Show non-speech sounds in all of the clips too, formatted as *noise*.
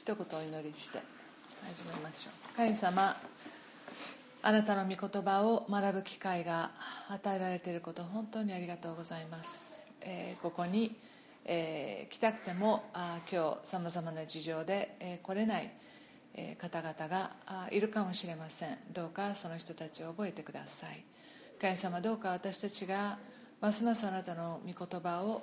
一言お祈りして始めましょう。神様あなたの御言葉を学ぶ機会が与えられていること本当にありがとうございます、えー、ここに、えー、来たくてもあ今日さまざまな事情で、えー、来れない、方々がいるかもしれません。どうかその人たちを覚えてください。神様どうか私たちがますますあなたの御言葉を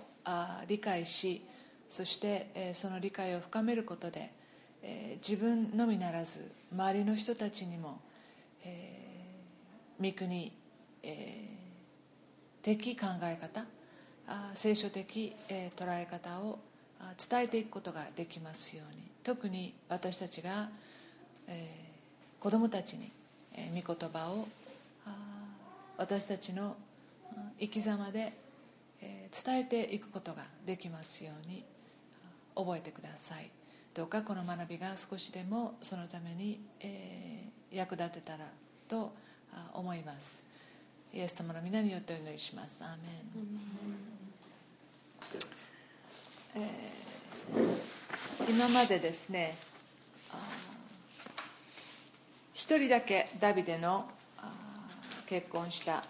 理解しそして、その理解を深めることで、え自分のみならず周りの人たちにもえー、御国、えー、的考え方あ聖書的、えー、捉え方を伝えていくことができますように。特に私たちが、えー、子供たちに、えー、御言葉を私たちの生き様で、えー、伝えていくことができますように覚えてください。どうかこの学びが少しでもそのために、えー、役立てたらと思います。イエス様の皆によってお祈りします。アーメン、えー、今までですね一人だけダビデの結婚した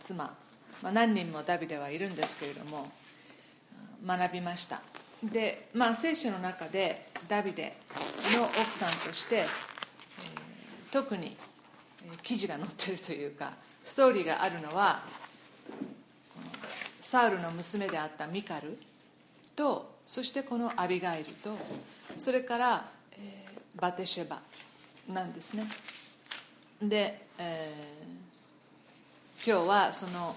妻、まあ、何人もダビデはいるんですけれども学びました。で、まあ、聖書の中でダビデの奥さんとして特に記事が載ってるというかストーリーがあるのはサウルの娘であったミカルとそしてこのアビガイルとそれから、えー、バテシェバなんですね。で、えー、今日はその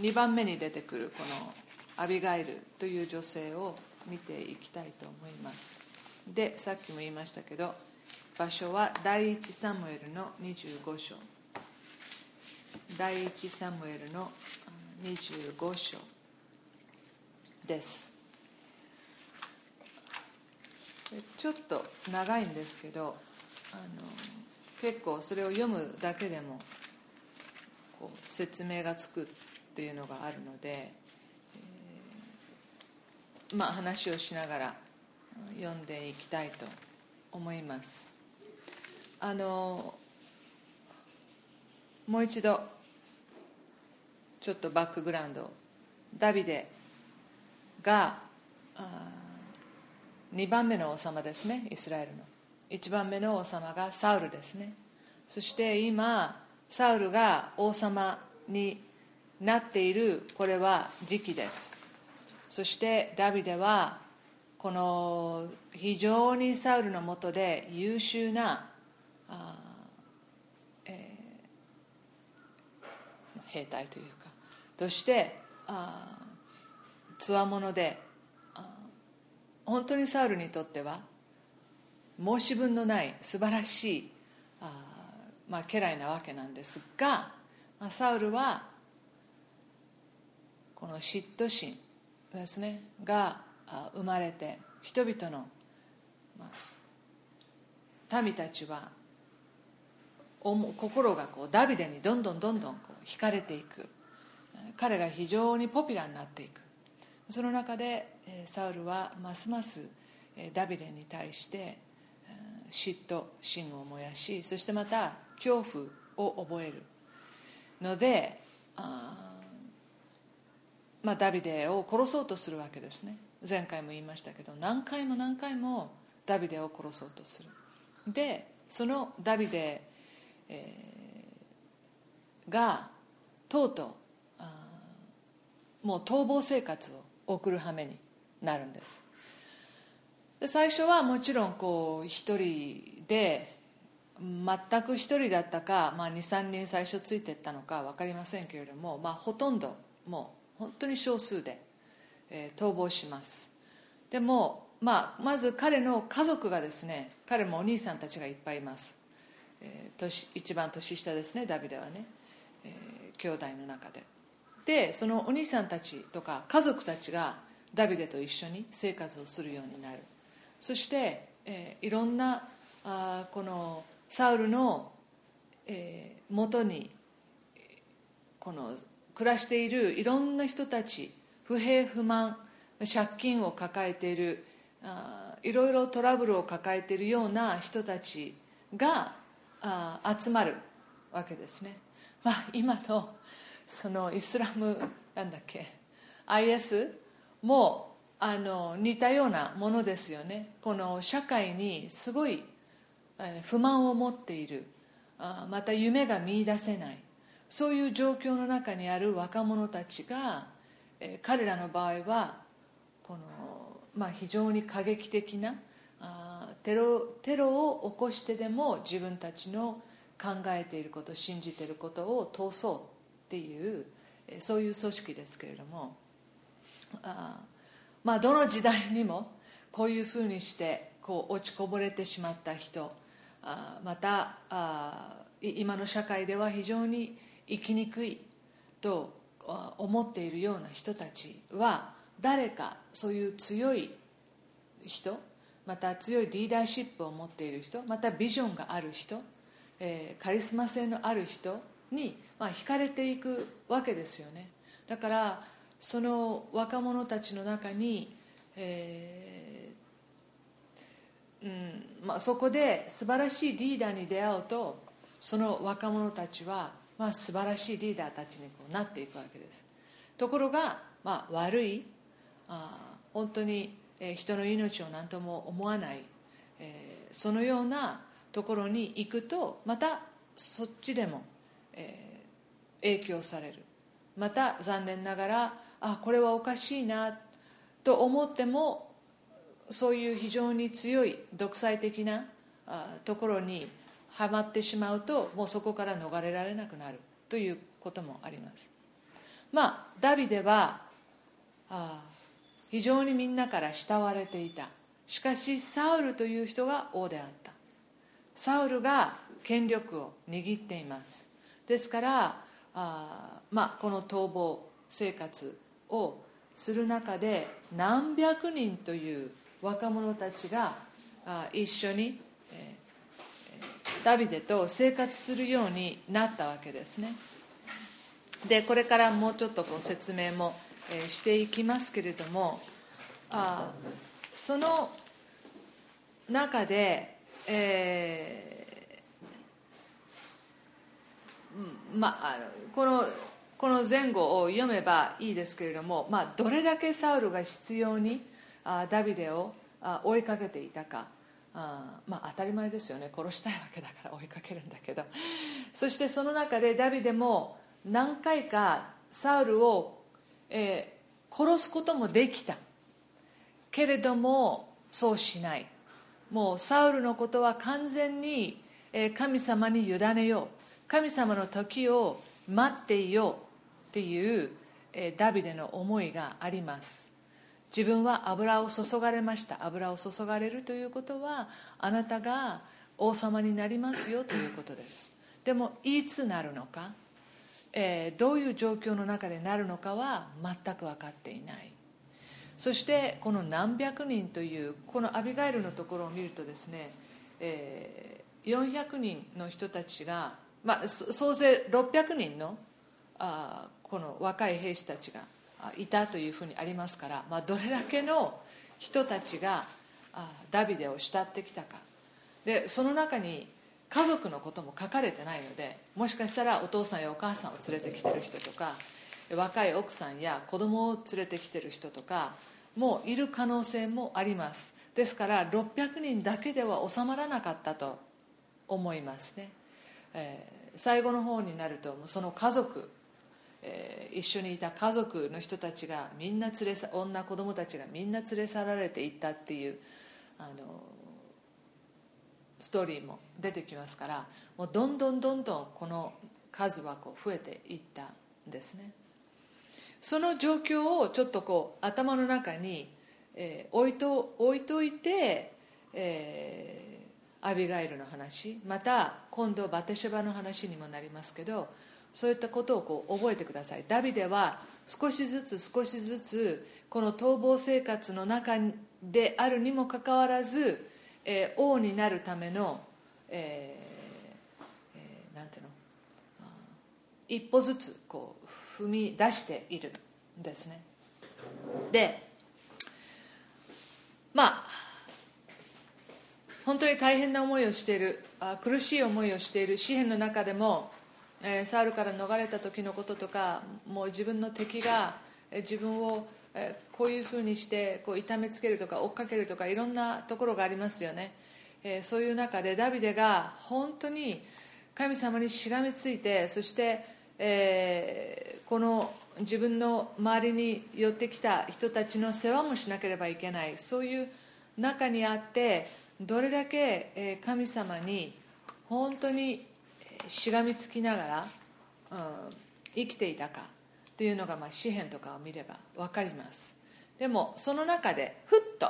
2番目に出てくるこのアビガイルという女性を見ていきたいと思います。でさっきも言いましたけど場所は第一サムエルの25章。第一サムエルの25章です。ちょっと長いんですけどあの結構それを読むだけでもこう説明がつくっていうのがあるので、まあ話をしながら読んでいきたいと思います。あのもう一度ちょっとバックグラウンドダビデが2番目の王様ですねイスラエルの。1番目の王様がサウルですね。そして今サウルが王様になっているこれは時期です。そしてダビデはこの非常にサウルのもとで優秀な、えー、兵隊というかとしてつわもので本当にサウルにとっては申し分のない素晴らしいあ、まあ、家来なわけなんですが、まあ、サウルはこの嫉妬心ですねが生まれて人々の、ま、民たちは心がこうダビデにどんどんどんどんこう惹かれていく。彼が非常にポピュラーになっていく。その中でサウルはますますダビデに対して嫉妬心を燃やしそしてまた恐怖を覚えるのであ、まあ、ダビデを殺そうとするわけですね。前回も言いましたけど何回も何回もダビデを殺そうとする。でそのダビデえー、がとうとうもう逃亡生活を送る羽目になるんです。で最初はもちろんこう一人で全く一人だったか、まあ、23人最初ついていったのか分かりませんけれども、まあ、ほとんどもう本当に少数で、えー、逃亡します。でも、まあ、まず彼の家族がですね彼もお兄さんたちがいっぱいいます。えー、年一番年下ですねダビデはね、えー、兄弟の中で。でそのお兄さんたちとか家族たちがダビデと一緒に生活をするようになる。そして、えー、いろんなあこのサウルの、えー、元にこの暮らしているいろんな人たち不平不満借金を抱えているあいろいろトラブルを抱えているような人たちがあ集まるわけですね、まあ、今のそのイスラムなんだっけ IS もあの似たようなものですよね。この社会にすごい不満を持っている。また夢が見いだせない。そういう状況の中にある若者たちが彼らの場合はこの、まあ、非常に過激的なテロテロを起こしてでも自分たちの考えていること信じていることを通そうっていうそういう組織ですけれどもあまあどの時代にもこういうふうにしてこう落ちこぼれてしまった人あまたあ今の社会では非常に生きにくいと思っているような人たちは誰かそういう強い人また強いリーダーシップを持っている人またビジョンがある人、えー、カリスマ性のある人に、まあ、惹かれていくわけですよね。だからその若者たちの中に、えーうんまあ、そこで素晴らしいリーダーに出会うとその若者たちは、まあ、素晴らしいリーダーたちにこうなっていくわけです。ところが、まあ、悪いあ本当に人の命を何とも思わない、えー、そのようなところに行くとまたそっちでも、えー、影響される。また残念ながらあこれはおかしいなと思ってもそういう非常に強い独裁的なあところにはまってしまうともうそこから逃れられなくなるということもあります。まあダビデはあ非常にみんなから慕われていた。しかしサウルという人が王であった。サウルが権力を握っています。ですからあ、まあ、この逃亡生活をする中で何百人という若者たちが一緒に、ダビデと生活するようになったわけですね。でこれからもうちょっとこう説明もしていきますけれどもあその中で、えー、まあのこのこの前後を読めばいいですけれども、まあ、どれだけサウルが必要にあダビデをあ追いかけていたか。あまあ当たり前ですよね。殺したいわけだから追いかけるんだけど。そしてその中でダビデも何回かサウルをえー、殺すこともできた。けれどもそうしない。もうサウルのことは完全に神様に委ねよう。神様の時を待っていようっていうダビデの思いがあります。自分は油を注がれました。油を注がれるということはあなたが王様になりますよということです。でもいつなるのか？えー、どういう状況の中でなるのかは全く分かっていない。そしてこの何百人というこのアビガイルのところを見るとですね、えー、400人の人たちが、まあ、総勢600人のあこの若い兵士たちがいたというふうにありますから、まあ、どれだけの人たちがダビデを慕ってきたか。でその中に家族のことも書かれてないのでもしかしたらお父さんやお母さんを連れてきてる人とか若い奥さんや子供を連れてきてる人とかもいる可能性もあります。ですから600人だけでは収まらなかったと思いますね、えー、最後の方になるとその家族、えー、一緒にいた家族の人たちがみんな連れさ女子供たちがみんな連れ去られていったっていうあのストーリーも出てきますからもうどんどんどんどんこの数はこう増えていったんですね。その状況をちょっとこう頭の中に、えー、置いと置いといて、えー、アビガイルの話また今度バテシュバの話にもなりますけどそういったことをこう覚えてください。ダビデは少しずつ少しずつこの逃亡生活の中であるにもかかわらずえー、王になるための、えーえー、なんていうの？一歩ずつこう踏み出しているんですね。でまあ本当に大変な思いをしているあ苦しい思いをしている詩篇の中でも、え、サウルから逃れた時のこととかもう自分の敵が、自分を、こういうふうにしてこう痛めつけるとか追っかけるとかいろんなところがありますよね、えそういう中でダビデが本当に神様にしがみついてそして、えこの自分の周りに寄ってきた人たちの世話もしなければいけない。そういう中にあってどれだけ神様に本当にしがみつきながら、うん、生きていたかというのが、まあ、詩篇とかを見れば分かります。でもその中でふっと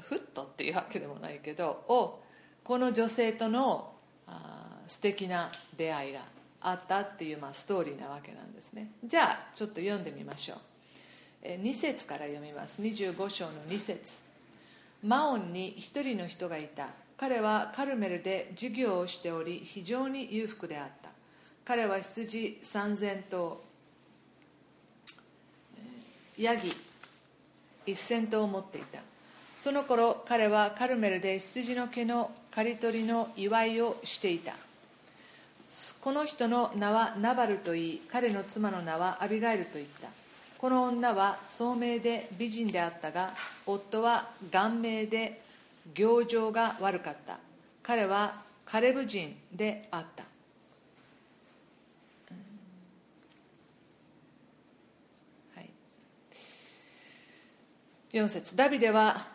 ふっとっていうわけでもないけどをこの女性とのあ素敵な出会いがあったっていう、まあ、ストーリーなわけなんですね。じゃあちょっと読んでみましょう。2節から読みます。25章の2節。マオンに一人の人がいた。彼はカルメルで授業をしており非常に裕福であった。彼は羊3000頭。ヤギ1000頭を持っていた。その頃彼はカルメルで羊の毛の刈り取りの祝いをしていた。この人の名はナバルといい彼の妻の名はアビガイルといった。この女は聡明で美人であったが夫は顔面で行情が悪かった。彼はカレブ人であった。4節。ダビデは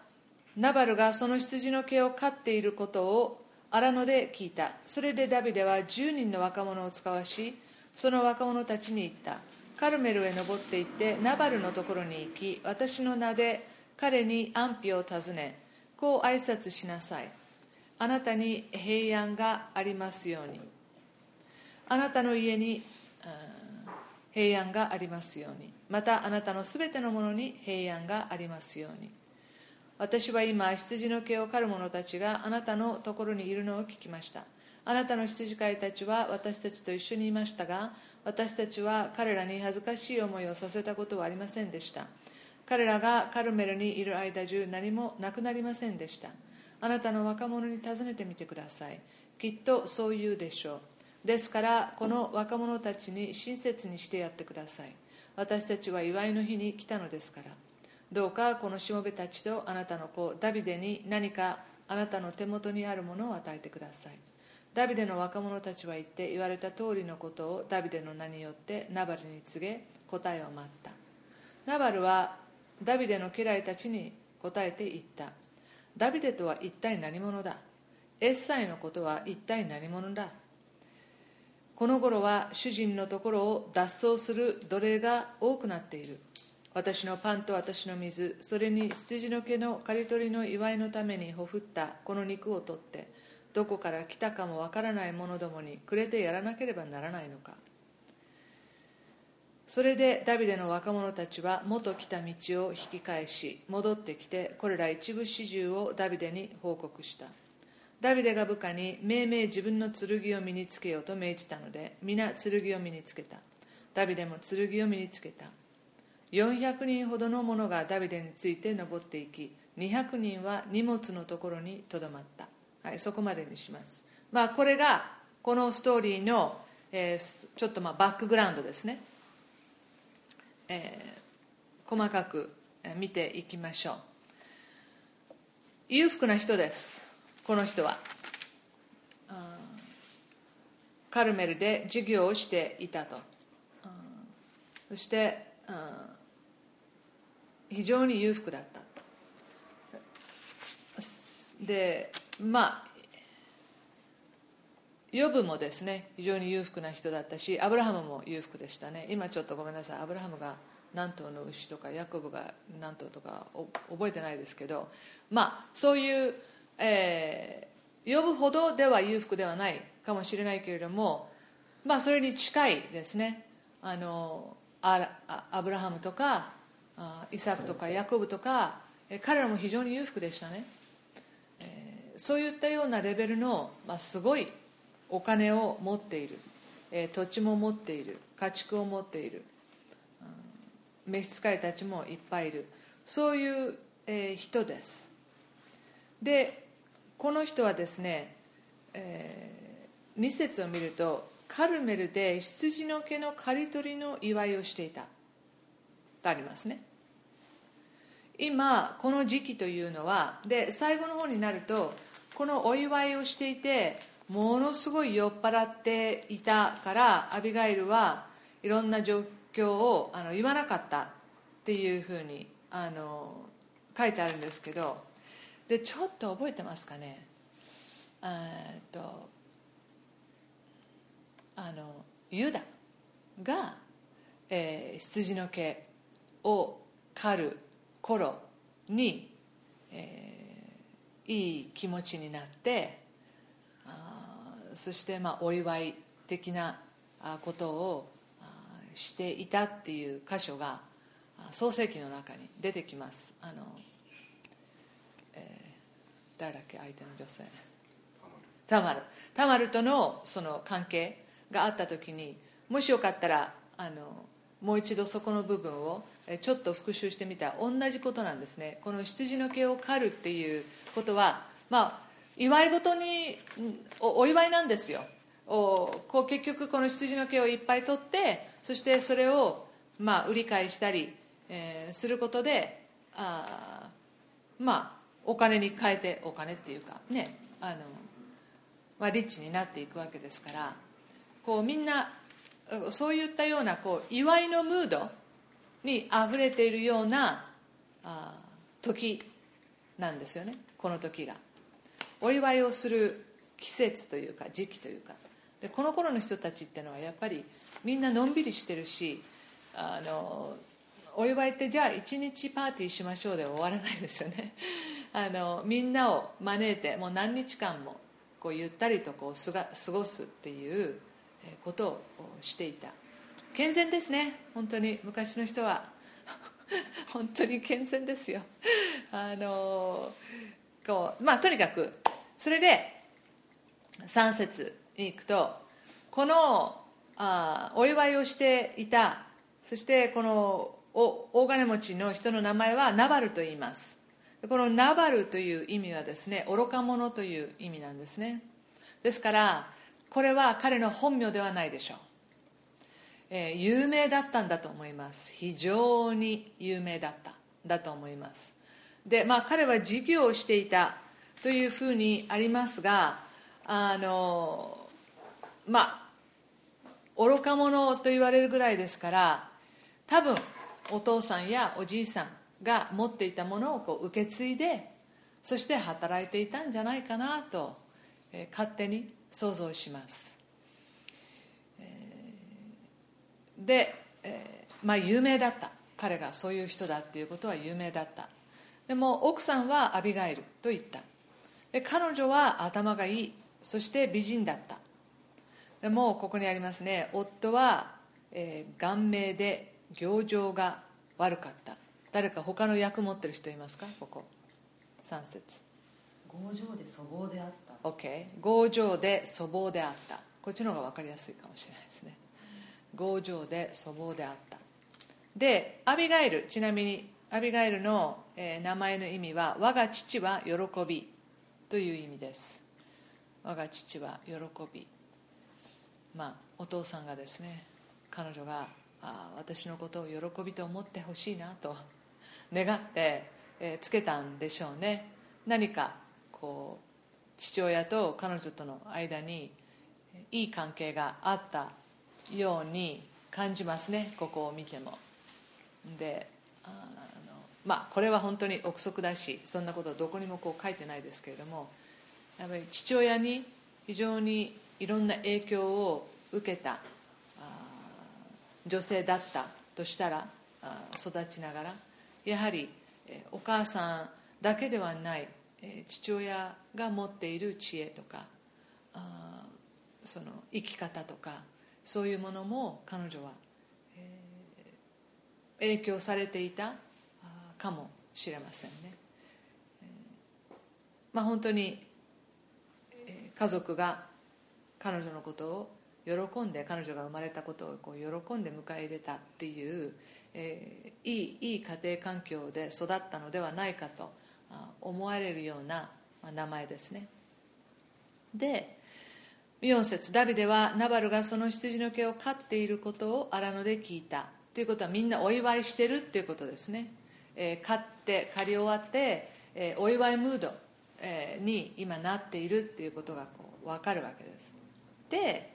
ナバルがその羊の毛を飼っていることを荒野で聞いた。それでダビデは10人の若者を使わしその若者たちに言った。カルメルへ登って行ってナバルのところに行き私の名で彼に安否を尋ねこう挨拶しなさい。あなたに平安がありますように。あなたの家に平安がありますように。またあなたのすべてのものに平安がありますように。私は今羊の毛を刈る者たちがあなたのところにいるのを聞きました。あなたの羊飼いたちは私たちと一緒にいましたが私たちは彼らに恥ずかしい思いをさせたことはありませんでした。彼らがカルメルにいる間中何もなくなりませんでした。あなたの若者に尋ねてみてください。きっとそう言うでしょう。ですからこの若者たちに親切にしてやってください。私たちは祝いの日に来たのですから。どうかこのしもべたちとあなたの子ダビデに何かあなたの手元にあるものを与えてください。ダビデの若者たちは言って言われた通りのことをダビデの名によってナバルに告げ答えを待った。ナバルはダビデの家来たちに答えて言った。ダビデとは一体何者だ？エッサイのことは一体何者だ？この頃は主人のところを脱走する奴隷が多くなっている。私のパンと私の水それに羊の毛の刈り取りの祝いのためにほふったこの肉を取ってどこから来たかもわからない者どもにくれてやらなければならないのか。それでダビデの若者たちは元来た道を引き返し戻ってきてこれら一部始終をダビデに報告した。ダビデが部下に命名自分の剣を身につけようと命じたので皆剣を身につけた。ダビデも剣を身につけた。400人ほどの者がダビデについて登っていき200人は荷物のところにとどまった。はい、そこまでにします、まあ、これがこのストーリーの、えー、ちょっとまあバックグラウンドですね、えー、細かく見ていきましょう。裕福な人です。この人は。カルメルで授業をしていたと。そして非常に裕福だった。でまあヨブもですね非常に裕福な人だったしアブラハムも裕福でしたね。今ちょっとごめんなさい。アブラハムが何頭の牛とかヤコブが何頭とか覚えてないですけどまあそういう、えー、呼ぶほどでは裕福ではないかもしれないけれどもまあそれに近いですね。あのアブラハムとかイサクとかヤコブとか彼らも非常に裕福でしたね。えそういったようなレベルの、まあ、すごいお金を持っている、えー、土地も持っている。家畜を持っている、うん、召使いたちもいっぱいいる。そういう、えー、人です。でこの人はですね、えー、2節を見るとカルメルで羊の毛の刈り取りの祝いをしていた。とありますね。今この時期というのはで最後の方になるとこのお祝いをしていてものすごい酔っ払っていたからアビガイルはいろんな状況をあの言わなかったっていうふうにあの書いてあるんですけどでちょっと覚えてますかね？えっとあのユダが、えー、羊の毛を刈る頃に、えー、いい気持ちになってそしてまあお祝い的なことをしていたっていう箇所が創世記の中に出てきます。あの、えー、誰だっけ？相手の女性。タマル。タマルとのその関係があった時にもしよかったらあのもう一度そこの部分をちょっと復習してみた。同じことなんですね。この羊の毛を刈るっていうことはまあ祝い事にお祝いなんですよ。おこう結局この羊の毛をいっぱい取ってそしてそれをまあ売り買いしたり、えー、することであまあお金に変えてお金っていうかねあの、まあ、リッチになっていくわけですからこうみんなそういったようなこう祝いのムードにあふれているようなあ時なんですよね。この時が。お祝いをする季節というか時期というか。でこの頃の人たちっていうのはやっぱりみんなのんびりしてるしあのお祝いってじゃあ一日パーティーしましょうで終わらないですよね。*laughs* あのみんなを招いてもう何日間もこうゆったりとこうすが過ごすっていうことをしていた。健全ですね。本当に。昔の人は。*laughs* 本当に健全ですよ。あのこうまあとにかくそれで3節に行くとこのあお祝いをしていたそしてこのお大金持ちの人の名前はナバルと言います。このナバルという意味はですね愚か者という意味なんですね。ですからこれは彼の本名ではないでしょう、えー、有名だったんだと思います。非常に有名だっただと思います。でまあ彼は事業をしていたというふうにありますがあのまあ愚か者と言われるぐらいですから多分お父さんやおじいさんが持っていたものをこう受け継いでそして働いていたんじゃないかなと、えー、勝手に想像します、で、えまあ有名だった。彼がそういう人だっていうことは有名だった。でも奥さんはアビガイルと言った。で彼女は頭がいい。そして美人だった。でもここにありますね。夫は、えー、顔面で行情が悪かった。誰か他の役持ってる人いますか？ここ。3節。強情で粗暴であった。OK 強情で粗暴であった。こっちの方が分かりやすいかもしれないですね。強情で粗暴であった。でアビガイル。ちなみにアビガイルの、えー、名前の意味は我が父は喜びという意味です。我が父は喜び。まあお父さんがですね彼女があ私のことを喜びと思ってほしいなと願って、え、つけたんでしょうね。何かこう父親と彼女との間にいい関係があったように感じますね。ここを見ても。でまあこれは本当に憶測だしそんなことどこにもこう書いてないですけれどもやっぱり父親に非常にいろんな影響を受けた女性だったとしたら育ちながらやはりお母さんだけではない父親が持っている知恵とかその生き方とかそういうものも彼女は影響されていた。かもしれませんね。まあ、本当に家族が彼女のことを喜んで彼女が生まれたことをこう喜んで迎え入れたっていう、えー、いいいい家庭環境で育ったのではないかと思われるような名前ですね。で4節ダビデはナバルがその羊の毛を飼っていることを荒野で聞いた。ということはみんなお祝いしてるっていうことですね、えー、飼って刈り終わって、えー、お祝いムード、えー、に今なっているっていうことがこう分かるわけです。で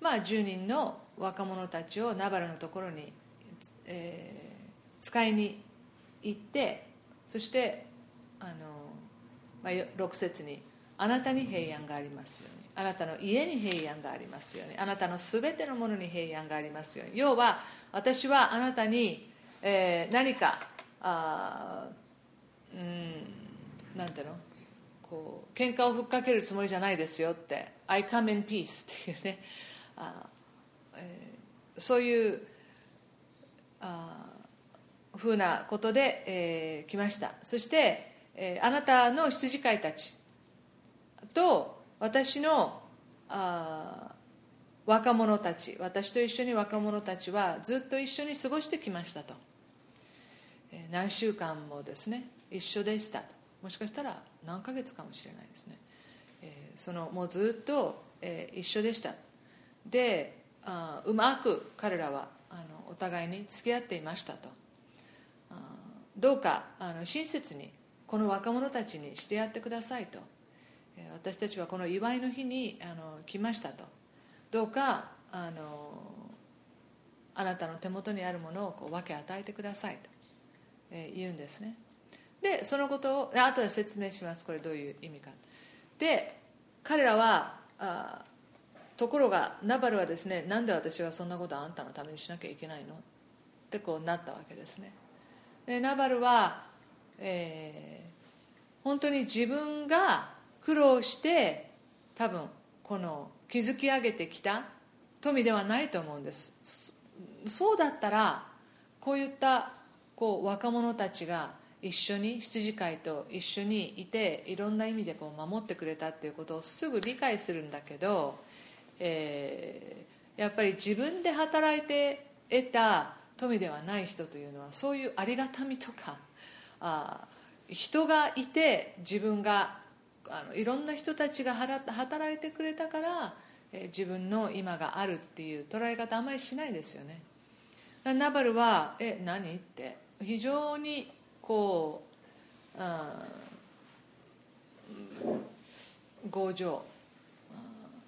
まあ10人の若者たちをナバルのところに、えー、使いに行ってそしてあの、まあ、6節に「あなたに平安がありますように」あなたの家に平安がありますようにあなたのすべてのものに平安がありますように。要は私はあなたに、えー、何かあうんなんていうの？こう喧嘩をふっかけるつもりじゃないですよって「I come in peace」っていうね。あ、えー、そういうあふうなことで、えー、来ました。そして、えー、あなたの羊飼いたちと私のあ若者たち私と一緒に若者たちはずっと一緒に過ごしてきましたと、何週間もですね一緒でした。ともしかしたら何ヶ月かもしれないですね、そのもうずっと、え、一緒でした。であうまく彼らはあのお互いに付き合っていましたと。どうかあの親切にこの若者たちにしてやってくださいと。私たちはこの祝いの日にあの来ましたと。どうかあのあなたの手元にあるものをこう分け与えてくださいと、え言うんですね。でそのことを後で説明します。これどういう意味か。で彼らはあところがナバルはですねなんで私はそんなことあんたのためにしなきゃいけないの？ってこうなったわけですね。でナバルは、えー、本当に自分が苦労して多分この築き上げてきた富ではないと思うんです。そうだったらこういったこう若者たちが一緒に羊飼いと一緒にいていろんな意味でこう守ってくれたっていうことをすぐ理解するんだけど、えー、やっぱり自分で働いて得た富ではない人というのはそういうありがたみとかあ人がいて自分があのいろんな人たちが働いてくれたから、えー、自分の今があるっていう捉え方あんまりしないですよねナバルは「え何?」って非常にこう、うん、強情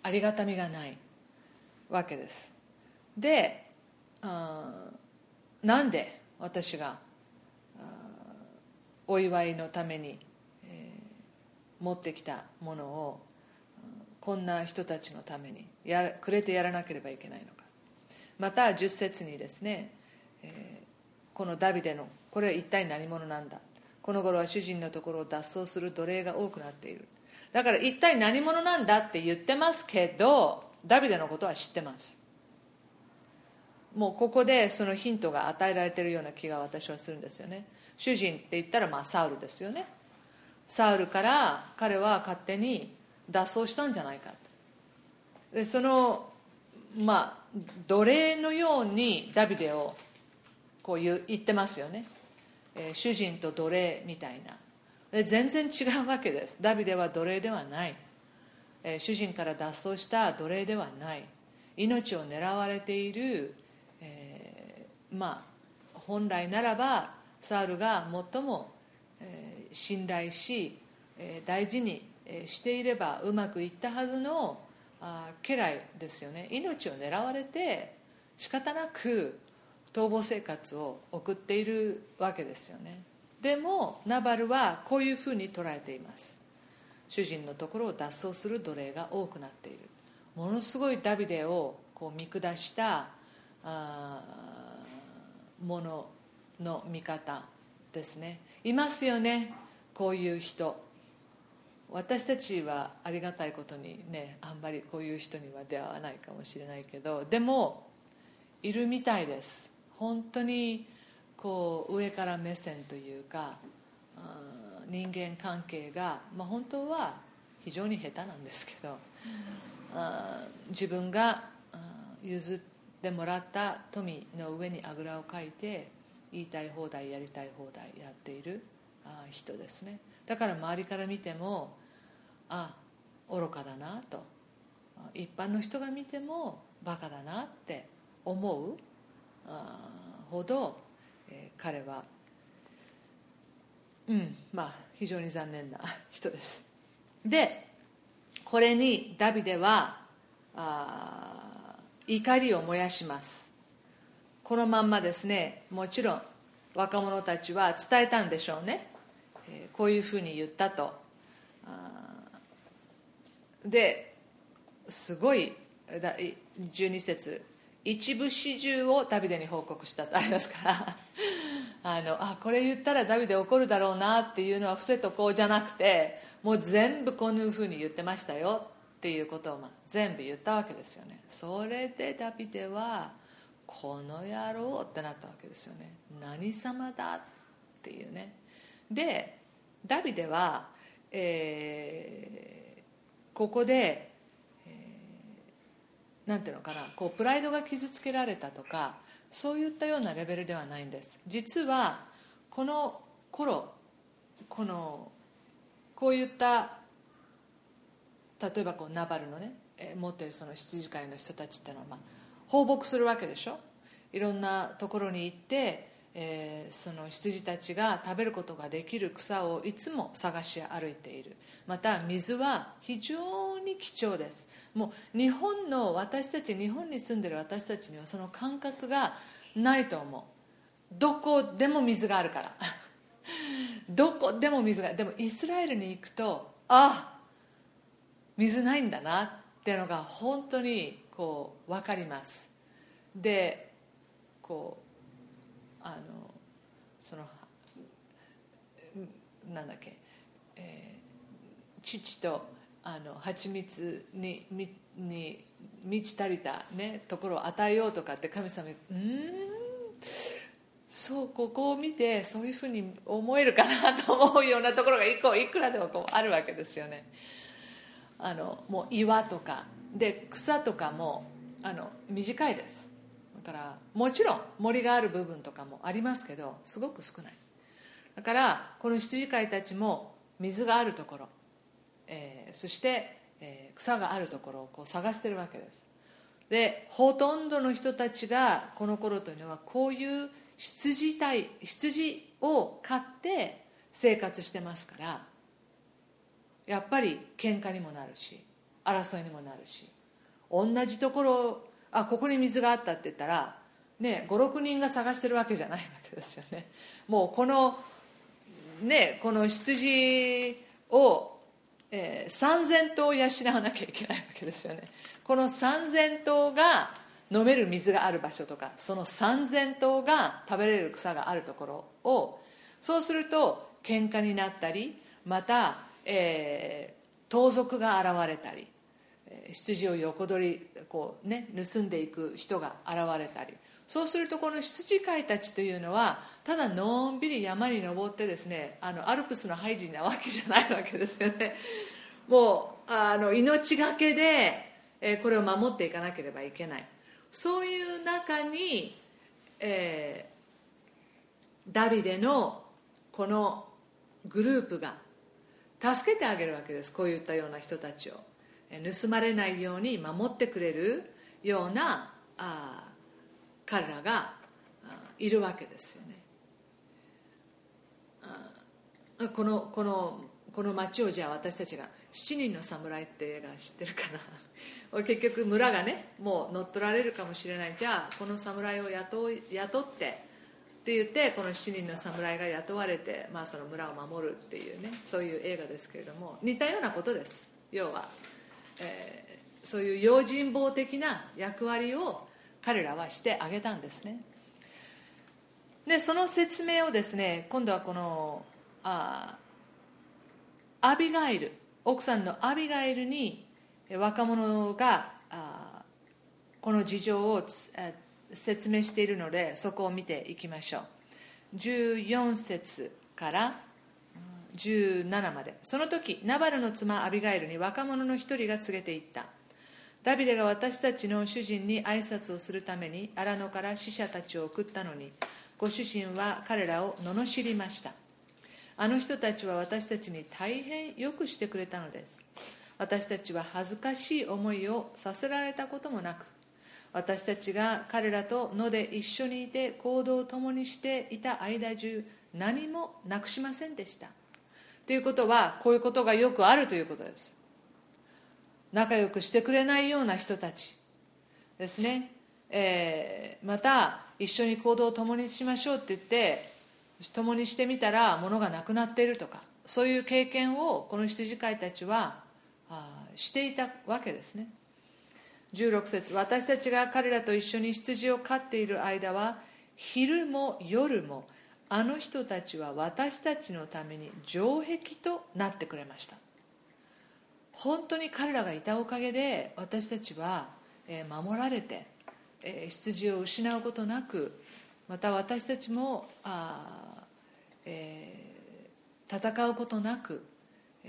ありがたみがないわけです。で、うん、なんで私がお祝いのために持ってきたものをこんな人たちのためにやくれてやらなければいけないのか。また10節にですね、えー、このダビデのこれは一体何者なんだ。この頃は主人のところを脱走する奴隷が多くなっている。だから一体何者なんだって言ってますけどダビデのことは知ってます。もうここでそのヒントが与えられているような気が私はするんですよね。主人って言ったらまあサウルですよね。サウルから彼は勝手に脱走したんじゃないかでそのまあ奴隷のようにダビデをこう言言ってますよね、えー、主人と奴隷みたいな。で全然違うわけです。ダビデは奴隷ではない、えー、主人から脱走した奴隷ではない。命を狙われている、えー、まあ本来ならばサウルが最も信頼し大事にしていればうまくいったはずのあ家来ですよね。命を狙われて仕方なく逃亡生活を送っているわけですよね。でもナバルはこういうふうに捉えています。主人のところを脱走する奴隷が多くなっている。ものすごいダビデをこう見下したあものの見方ですね。いますよねこういう人。私たちはありがたいことにねあんまりこういう人には出会わないかもしれないけどでもいるみたいです。本当にこう上から目線というか人間関係が、まあ、本当は非常に下手なんですけど自分が譲ってもらった富の上にあぐらをかいて言いたい放題やりたい放題やっている人ですね。だから周りから見てもあ愚かだなと。一般の人が見てもバカだなって思うほど、えー、彼はうんまあ非常に残念な *laughs* 人です。でこれにダビデはあ怒りを燃やします。このまんまですねもちろん若者たちは伝えたんでしょうね、えー、こういうふうに言ったと。ですごい12節。一部始終をダビデに報告したとありますから。*laughs* あのあこれ言ったらダビデ怒るだろうなっていうのは伏せとこうじゃなくてもう全部こういうふうに言ってましたよっていうことをまあ全部言ったわけですよね。それでダビデはこの野郎ってなったわけですよね。何様だっていうね。でダビデは、えー、ここで何ていうのかなこうプライドが傷つけられたとかそういったようなレベルではないんです。実はこの頃このこういった例えばこうナバルのね持ってるその羊飼いの人たちっていうのは、まあ、放牧するわけでしょ？いろんなところに行ってえー、その羊たちが食べることができる草をいつも探し歩いている。また水は非常に貴重です。もう日本の私たち日本に住んでる私たちにはその感覚がないと思う。どこでも水があるから。*laughs* どこでも水がでもイスラエルに行くとあ水ないんだなっていうのが本当にこう分かります。でこうあのそのなんだっけ、えー、父とあの蜂蜜ににに満ち足りた、ね、ところを与えようとかって神様うんそうここを見てそういうふうに思えるかなと思うようなところがいくいくらでもこうあるわけですよね。あのもう岩とかで草とかもあの短いです。だからもちろん森がある部分とかもありますけどすごく少ない。だからこの羊飼いたちも水があるところ、えー、そして、えー、草があるところをこう探してるわけです。でほとんどの人たちがこの頃というのはこういう羊体羊を飼って生活してますからやっぱり喧嘩にもなるし争いにもなるし同じところあここに水があったって言ったら、ね、56人が探してるわけじゃないわけですよね。もうこのねこの羊を、えー、3000頭養わなきゃいけないわけですよね。この3000頭が飲める水がある場所とかその3000頭が食べれる草があるところをそうすると喧嘩になったりまた、えー、盗賊が現れたり羊を横取りこう、ね、盗んでいく人が現れたりそうするとこの羊飼いたちというのはただのんびり山に登ってですねあのアルプスのハイジなわけじゃないわけですよね。もうあの命がけで、えこれを守っていかなければいけない。そういう中に、えー、ダビデのこのグループが助けてあげるわけです。こういったような人たちを。盗まれないように守ってくれるようなあ彼らがいるわけですよね。このこのこの町をじゃあ私たちが「七人の侍」って映画知ってるかな？*laughs* 結局村がねもう乗っ取られるかもしれない。じゃあこの侍を雇雇ってって言ってこの7人の侍が雇われて、まあ、その村を守るっていうねそういう映画ですけれども似たようなことです。要はえー、そういう用心棒的な役割を彼らはしてあげたんですね。でその説明をですね今度はこのあアビガイル奥さんのアビガイルに若者があこの事情を説明しているのでそこを見ていきましょう。14節から17まで。その時ナバルの妻アビガイルに若者の一人が告げていった。ダビデが私たちの主人に挨拶をするために荒野から死者たちを送ったのにご主人は彼らを罵りました。あの人たちは私たちに大変よくしてくれたのです。私たちは恥ずかしい思いをさせられたこともなく私たちが彼らと野で一緒にいて行動を共にしていた間中何もなくしませんでした。ということはこういうことがよくあるということです。仲良くしてくれないような人たちですね、えー、また一緒に行動を共にしましょうって言って共にしてみたら物がなくなっているとかそういう経験をこの羊飼いたちはしていたわけですね。16節私たちが彼らと一緒に羊を飼っている間は昼も夜もあの人たちは私たちのために城壁となってくれました。本当に彼らがいたおかげで私たちは守られて羊を失うことなくまた私たちもあ、えー、戦うことなく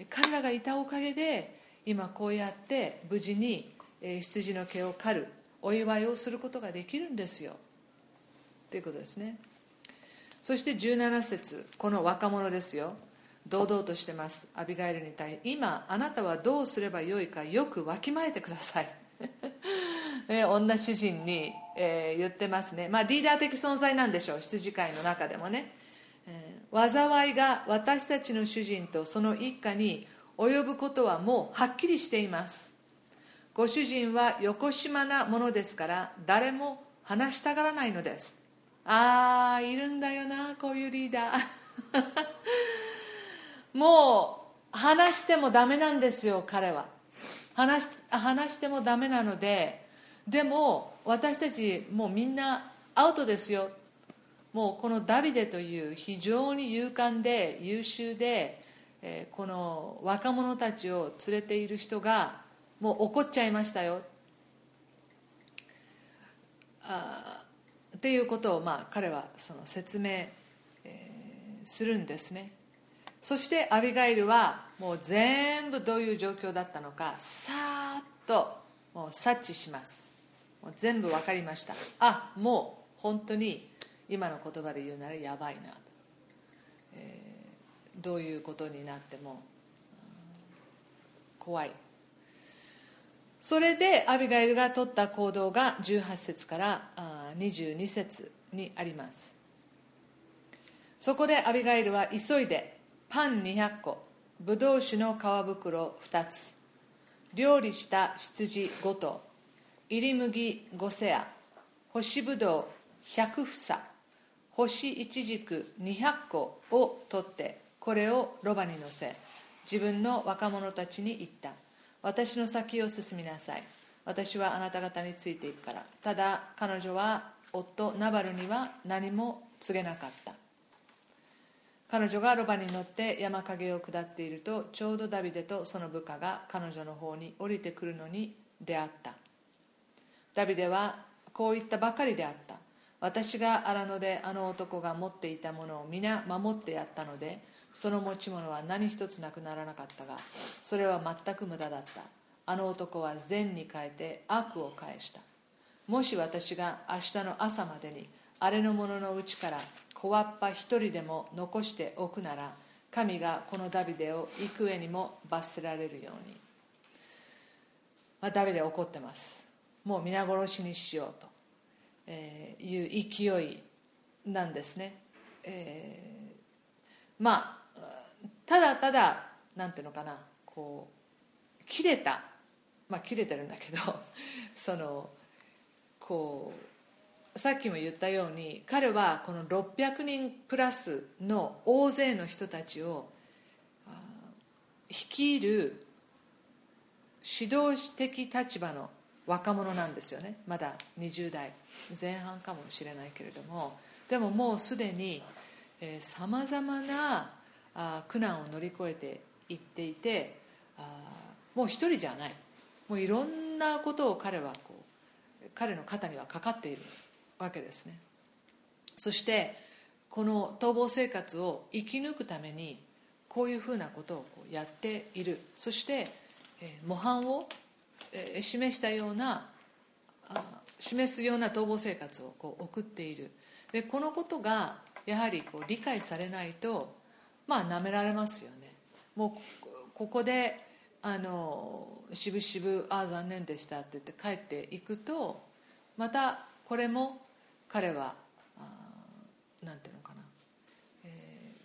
彼らがいたおかげで今こうやって無事に羊の毛を刈るお祝いをすることができるんですよ。ということですね。そして17節この若者ですよ。堂々としてます。アビガイルに対今あなたはどうすればよいかよくわきまえてください。え *laughs* 女主人に、え、言ってますね。まあリーダー的存在なんでしょう。羊飼いの中でもね、災いが私たちの主人とその一家に及ぶことはもうはっきりしています。ご主人はよこしまなものですから誰も話したがらないのです。ああいるんだよなこういうリーダー。*laughs* もう話してもダメなんですよ彼は。話話してもダメなのででも私たちもうみんなアウトですよ。もうこのダビデという非常に勇敢で優秀でえ、この若者たちを連れている人がもう怒っちゃいましたよ。あっていうことを、まあ、彼はその説明、するんですね。そしてアビガイルはもう全部どういう状況だったのかさーっともう察知します。もう全部分かりました。あもう本当に今の言葉で言うならやばいなと、えーどういうことになっても怖い。それでアビガイルが取った行動が18節から22節にあります。そこでアビガイルは急いでパン200個ブドウ酒の皮袋2つ料理した羊5頭入り麦5セア干しぶどう100房干しいちじく200個を取ってこれをロバに乗せ自分の若者たちに言った。私の先を進みなさい。私はあなた方についていくから。ただ彼女は夫ナバルには何も告げなかった。彼女がロバに乗って山陰を下っているとちょうどダビデとその部下が彼女の方に降りてくるのに出会った。ダビデはこう言ったばかりであった。私が荒野であの男が持っていたものを皆守ってやったのでその持ち物は何一つなくならなかったがそれは全く無駄だった。あの男は善に変えて悪を返した。もし私が明日の朝までに荒れの者のうちから小わっぱ一人でも残しておくなら神がこのダビデを幾重にも罰せられるように、まあ、ダビデ怒ってます。もう皆殺しにしようと、えいう勢いなんですね、えー、まあただただなんていうのかなこう切れた。まあ切れてるんだけど *laughs* そのこうさっきも言ったように彼はこの600人プラスの大勢の人たちを率いる指導的立場の若者なんですよね。まだ20代前半かもしれないけれども。でももうすでにさまざまな苦難を乗り越えていっていてもう一人じゃない。もういろんなことを彼はこう彼の肩にはかかっているわけですね。そしてこの逃亡生活を生き抜くためにこういうふうなことをやっている。そして、模範を、え示したような示すような逃亡生活をこう送っている。でこのことがやはりこう理解されないとまあなめられますよね。もうここであのしぶしぶ「ああ残念でした」って言って帰っていくとまたこれも彼は何ていうのかな、え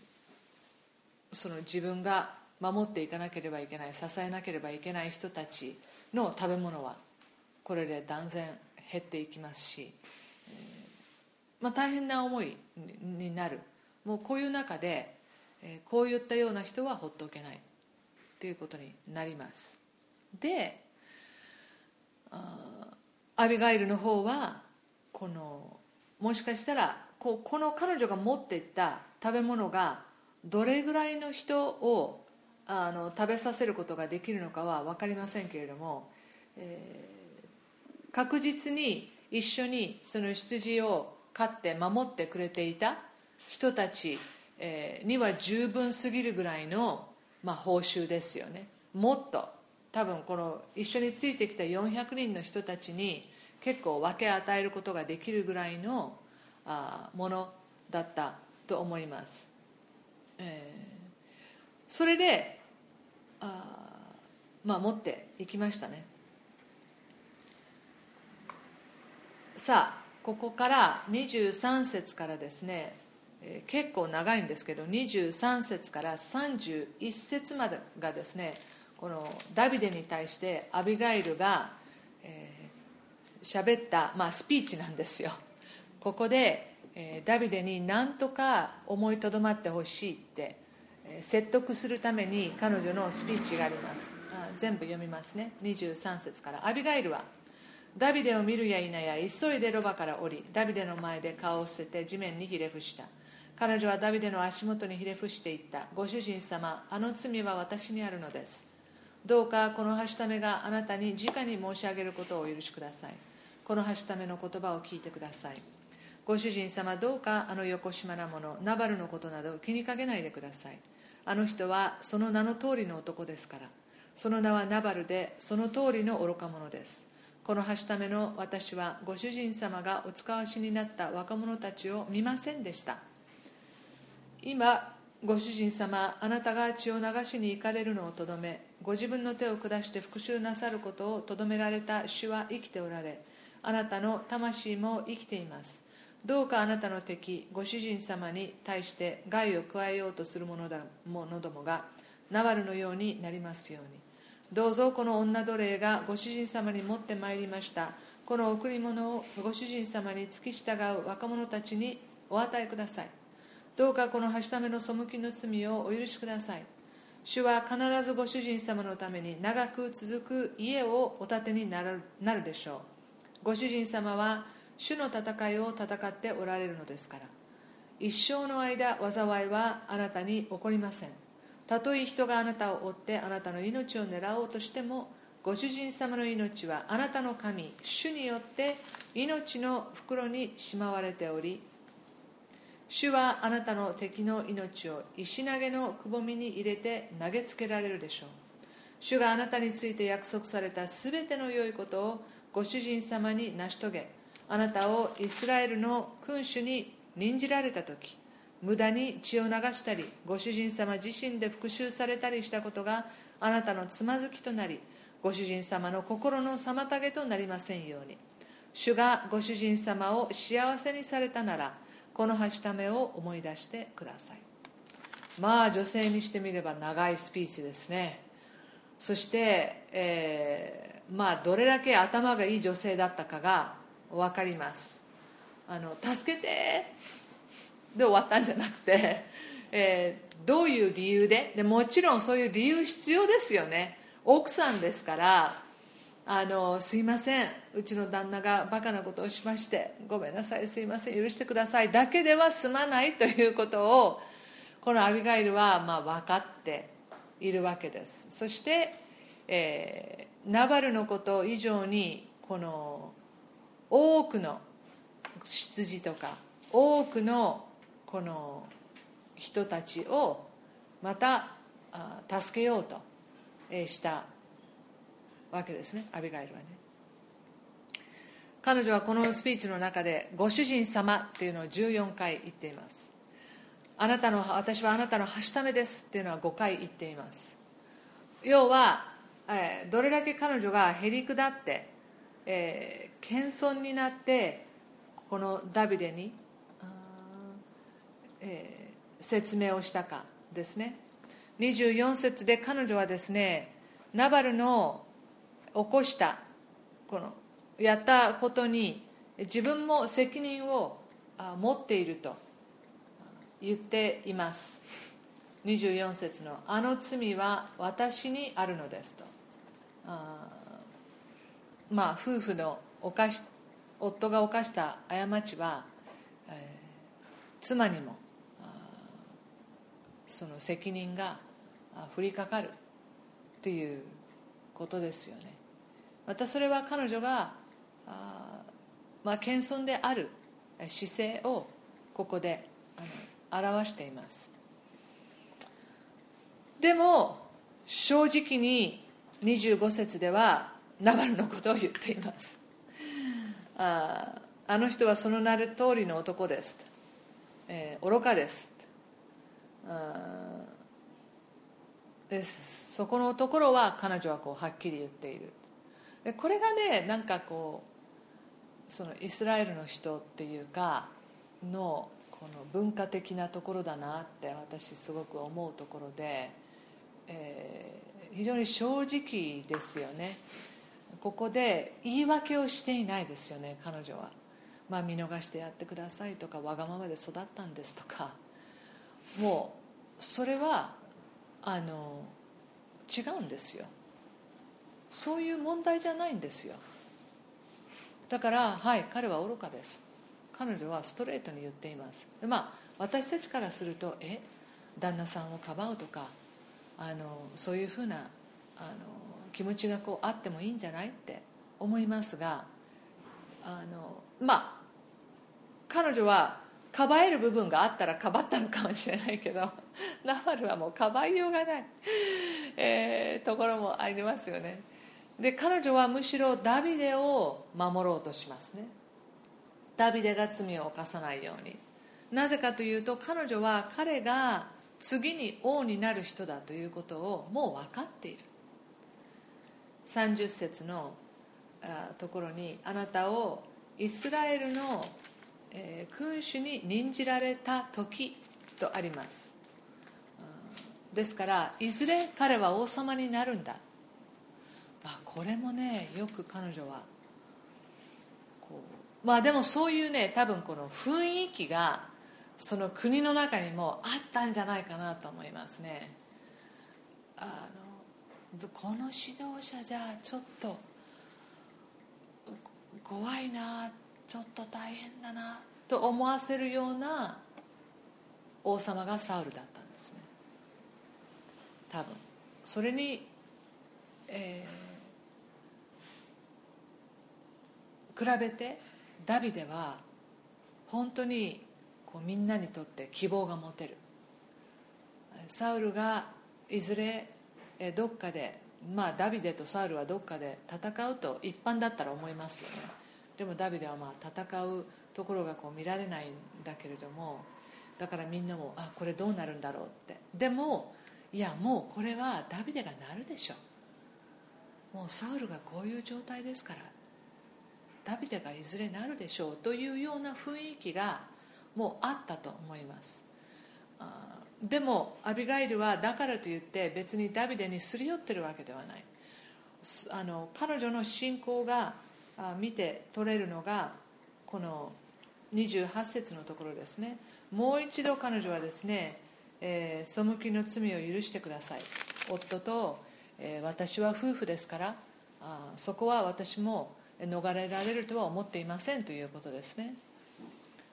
ー、その自分が守っていかなければいけない支えなければいけない人たちの食べ物はこれで断然減っていきますし、まあ、大変な思いになる。もうこういう中で、え、こういったような人は放っておけない。ということになります。でアビガイルの方はこのもしかしたらここの彼女が持っていった食べ物がどれぐらいの人をあの食べさせることができるのかは分かりませんけれども、えー、確実に一緒にその羊を飼って守ってくれていた人たち、え、には十分すぎるぐらいの、まあ、報酬ですよね。もっと多分この一緒についてきた400人の人たちに結構分け与えることができるぐらいのあものだったと思います、えー、それであまあ持っていきましたね。さあここから23節からですね、え、結構長いんですけど23節から31節までがですねこのダビデに対してアビガイルが喋、えー、った、まあ、スピーチなんですよ。ここで、えー、ダビデに何とか思いとどまってほしいって、説得するために彼女のスピーチがあります。あ全部読みますね。23節から。アビガイルはダビデを見るや否や急いでロバから降りダビデの前で顔を捨てて地面にひれ伏した。彼女はダビデの足元にひれ伏していった。ご主人様あの罪は私にあるのです。どうかこのはしためがあなたに直に申し上げることをお許しください。このはしための言葉を聞いてください。ご主人様どうかあの横島なものナバルのことなど気にかけないでくださいあの人はその名の通りの男ですから。その名はナバルでその通りの愚か者です。このはしための私はご主人様がお使わしになった若者たちを見ませんでした。今ご主人様あなたが血を流しに行かれるのをとどめご自分の手を下して復讐なさることをとどめられた主は生きておられあなたの魂も生きています。どうかあなたの敵ご主人様に対して害を加えようとする者どもがナワルのようになりますように。どうぞこの女奴隷がご主人様に持ってまいりました。この贈り物をご主人様に付き従う若者たちにお与えください。どうかこのはしための背きの罪をお許しください。主は必ずご主人様のために長く続く家をお建てになるなるでしょう。ご主人様は主の戦いを戦っておられるのですから。一生の間災いはあなたに起こりません。たとえ人があなたを追ってあなたの命を狙おうとしてもご主人様の命はあなたの神主によって命の袋にしまわれており主はあなたの敵の命を石投げのくぼみに入れて投げつけられるでしょう。主があなたについて約束されたすべての良いことをご主人様に成し遂げあなたをイスラエルの君主に任じられた時無駄に血を流したりご主人様自身で復讐されたりしたことがあなたのつまずきとなりご主人様の心の妨げとなりませんように。主がご主人様を幸せにされたならこのはしためを思い出してください。まあ女性にしてみれば長いスピーチですね。そして、えー、まあどれだけ頭がいい女性だったかが分かります。あの助けて。で終わったんじゃなくて、えー、どういう理由で？でもちろんそういう理由必要ですよね。奥さんですからあのすいません。うちの旦那がバカなことをしましてごめんなさい。すいません。許してください。だけでは済まないということをこのアビガイルはまあ分かっているわけです。そして、えー、ナバルのこと以上にこの多くの羊とか多くのこの人たちをまた助けようとしたわけですねアビガイルはね。彼女はこのスピーチの中で「ご主人様」っていうのを14回言っています。あなたの私はあなたのはしためですっていうのは5回言っています。要は、えどれだけ彼女がへりくだって、えー謙遜になってこのダビデに、えー説明をしたかですね。24節で彼女はですねナバルの起こしたこのやったことに自分も責任をあ持っていると言っています。24節の「あの罪は私にあるのです」とまあ夫婦の犯し夫が犯した過ちは、えー妻にもその責任が降りかかるっていうことですよね。またそれは彼女があまあ、謙遜である姿勢をここであの表しています。でも正直に25節ではナバルのことを言っています。ああの人はその名る通りの男です、えー愚かです。あでそこのところは彼女はこうはっきり言っている。でこれがねなんかこうそのイスラエルの人っていうかのこの文化的なところだなって私すごく思うところで、えー非常に正直ですよね。ここで言い訳をしていないですよね彼女は、まあ、見逃してやってくださいとかわがままで育ったんですとか。もうそれはあの違うんですよ。そういう問題じゃないんですよ。だからはい彼は愚かです。彼女はストレートに言っています。でまあ私たちからするとえ旦那さんをかばうとかあのそういうふうなあの気持ちがこうあってもいいんじゃないって思いますがあのまあ彼女はかばえる部分があったらかばったのかもしれないけど *laughs* ナバルはもうかばいようがない、えーところもありますよね。で彼女はむしろダビデを守ろうとしますね。ダビデが罪を犯さないように。なぜかというと彼女は彼が次に王になる人だということをもう分かっている。30節のところにあなたをイスラエルの、君主に任じられた時とあります。ですからいずれ彼は王様になるんだ。あこれもねよく彼女はこうまあでもそういうね多分この雰囲気がその国の中にもあったんじゃないかなと思いますね。あのこの指導者じゃちょっと怖いなちょっと大変だなと思わせるような王様がサウルだったんですね。多分。それに、えー比べてダビデは本当にこうみんなにとって希望が持てる。サウルがいずれえどっかでまあダビデとサウルはどっかで戦うと一般だったら思いますよね。でもダビデはまあ戦うところがこう見られないんだけれどもだからみんなもあこれどうなるんだろうって。でもいやもうこれはダビデがなるでしょ。もうサウルがこういう状態ですからダビデがいずれなるでしょうというような雰囲気がもうあったと思います。あでもアビガイルはだからといって別にダビデにすり寄ってるわけではない。あの彼女の信仰が見て取れるのがこの28節のところですね。もう一度彼女はですね、えー背きの罪を許してください。夫と、えー私は夫婦ですからあそこは私も逃れられるとは思っていませんということですね、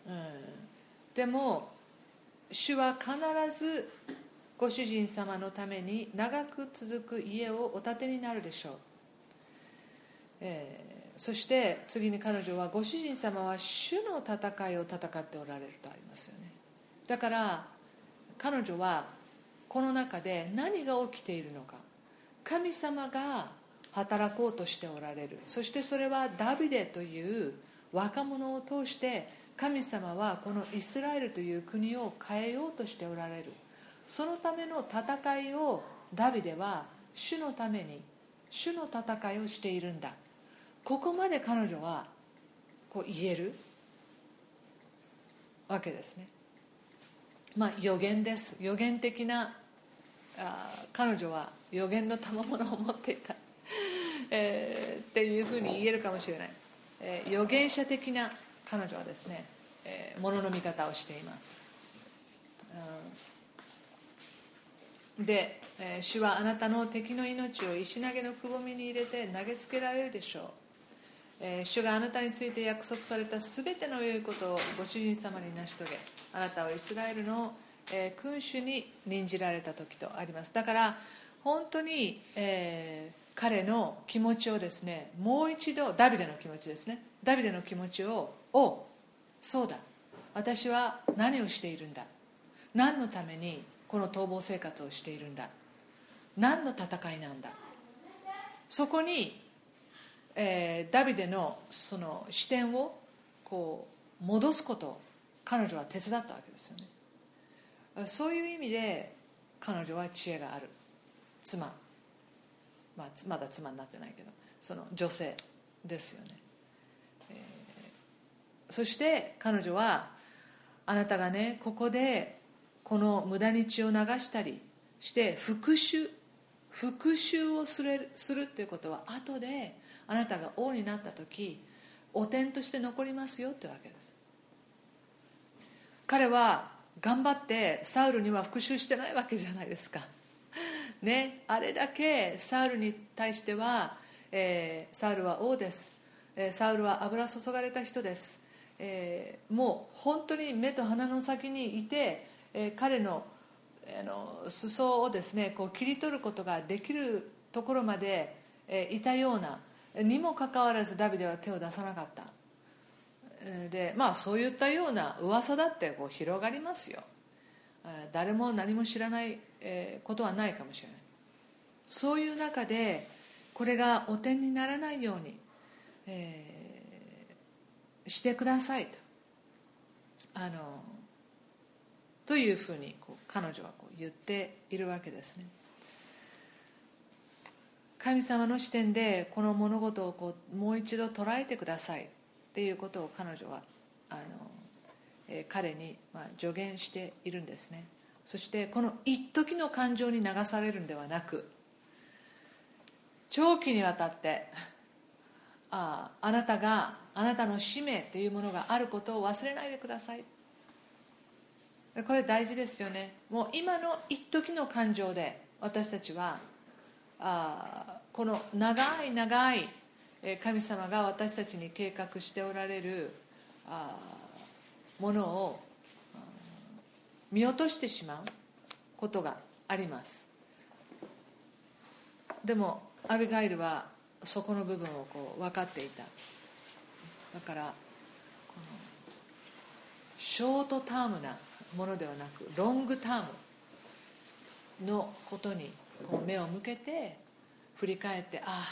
うん、でも主は必ずご主人様のために長く続く家をお建てになるでしょう、えーそして次に彼女はご主人様は主の戦いを戦っておられるとありますよね。だから彼女はこの中で何が起きているのか。神様が働こうとしておられる。そしてそれはダビデという若者を通して神様はこのイスラエルという国を変えようとしておられる。そのための戦いをダビデは主のために主の戦いをしているんだ。ここまで彼女はこう言えるわけですね。まあ予言です。予言的なあ彼女は予言の賜物を持っていた、えー、っていうふうに言えるかもしれない、えー、預言者的な彼女はですね、えー、ものの見方をしています、うん、で、えー、主はあなたの敵の命を石投げのくぼみに入れて投げつけられるでしょう。えー、主があなたについて約束されたすべての良いことをご主人様に成し遂げあなたはイスラエルの、えー、君主に任じられた時とあります。だから本当に、えー、彼の気持ちをですねもう一度ダビデの気持ちですね。ダビデの気持ちをおそうだ。私は何をしているんだ？何のためにこの逃亡生活をしているんだ？何の戦いなんだ？そこに、えー、ダビデのその視点をこう戻すことを彼女は手伝ったわけですよね。そういう意味で彼女は知恵がある。妻、まあ、まだ妻になってないけどその女性ですよね、そして彼女はあなたがねここでこの無駄に血を流したりして復讐復讐をするするっていうことは後であなたが王になった時汚点として残りますよってわけです。彼は頑張ってサウルには復讐してないわけじゃないですか。*laughs* ね、あれだけサウルに対しては、えー、サウルは王です、えー、サウルは油注がれた人です、えー、もう本当に目と鼻の先にいて、え彼のあの裾をですねこう切り取ることができるところまで、えいたようなにもかかわらずダビデは手を出さなかった。でまあそういったような噂だってこう広がりますよ。誰も何も知らないことはないかもしれない。そういう中でこれが汚点にならないように、えー、してくださいと。あのというふうにこう彼女はこう言っているわけですね。神様の視点でこの物事をこうもう一度捉えてくださいっていうことを彼女はあの、えー、彼にまあ助言しているんですね。そしてこの一時の感情に流されるんではなく長期にわたってああなたがあなたの使命というものがあることを忘れないでください。これ大事ですよね。もう今の一時の感情で私たちはあこの長い長い神様が私たちに計画しておられるあものを見落としてしまうことがあります。でもアビガイルはそこの部分をこう分かっていた。だからこのショートタームなものではなくロングタームのことにこう目を向けて振り返ってあ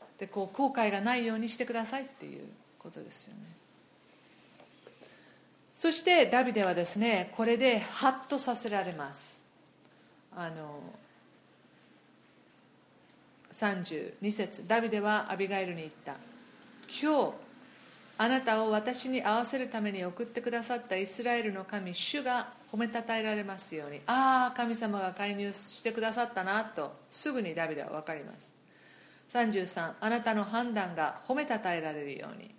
あでこう後悔がないようにしてくださいっていうことですよね。そしてダビデはですねこれでハッとさせられます。あの32節ダビデはアビガイルに言った。今日あなたを私に会わせるために送ってくださったイスラエルの神主が褒めたたえられますように。ああ神様が介入してくださったなとすぐにダビデは分かります。33あなたの判断が褒めたたえられるように。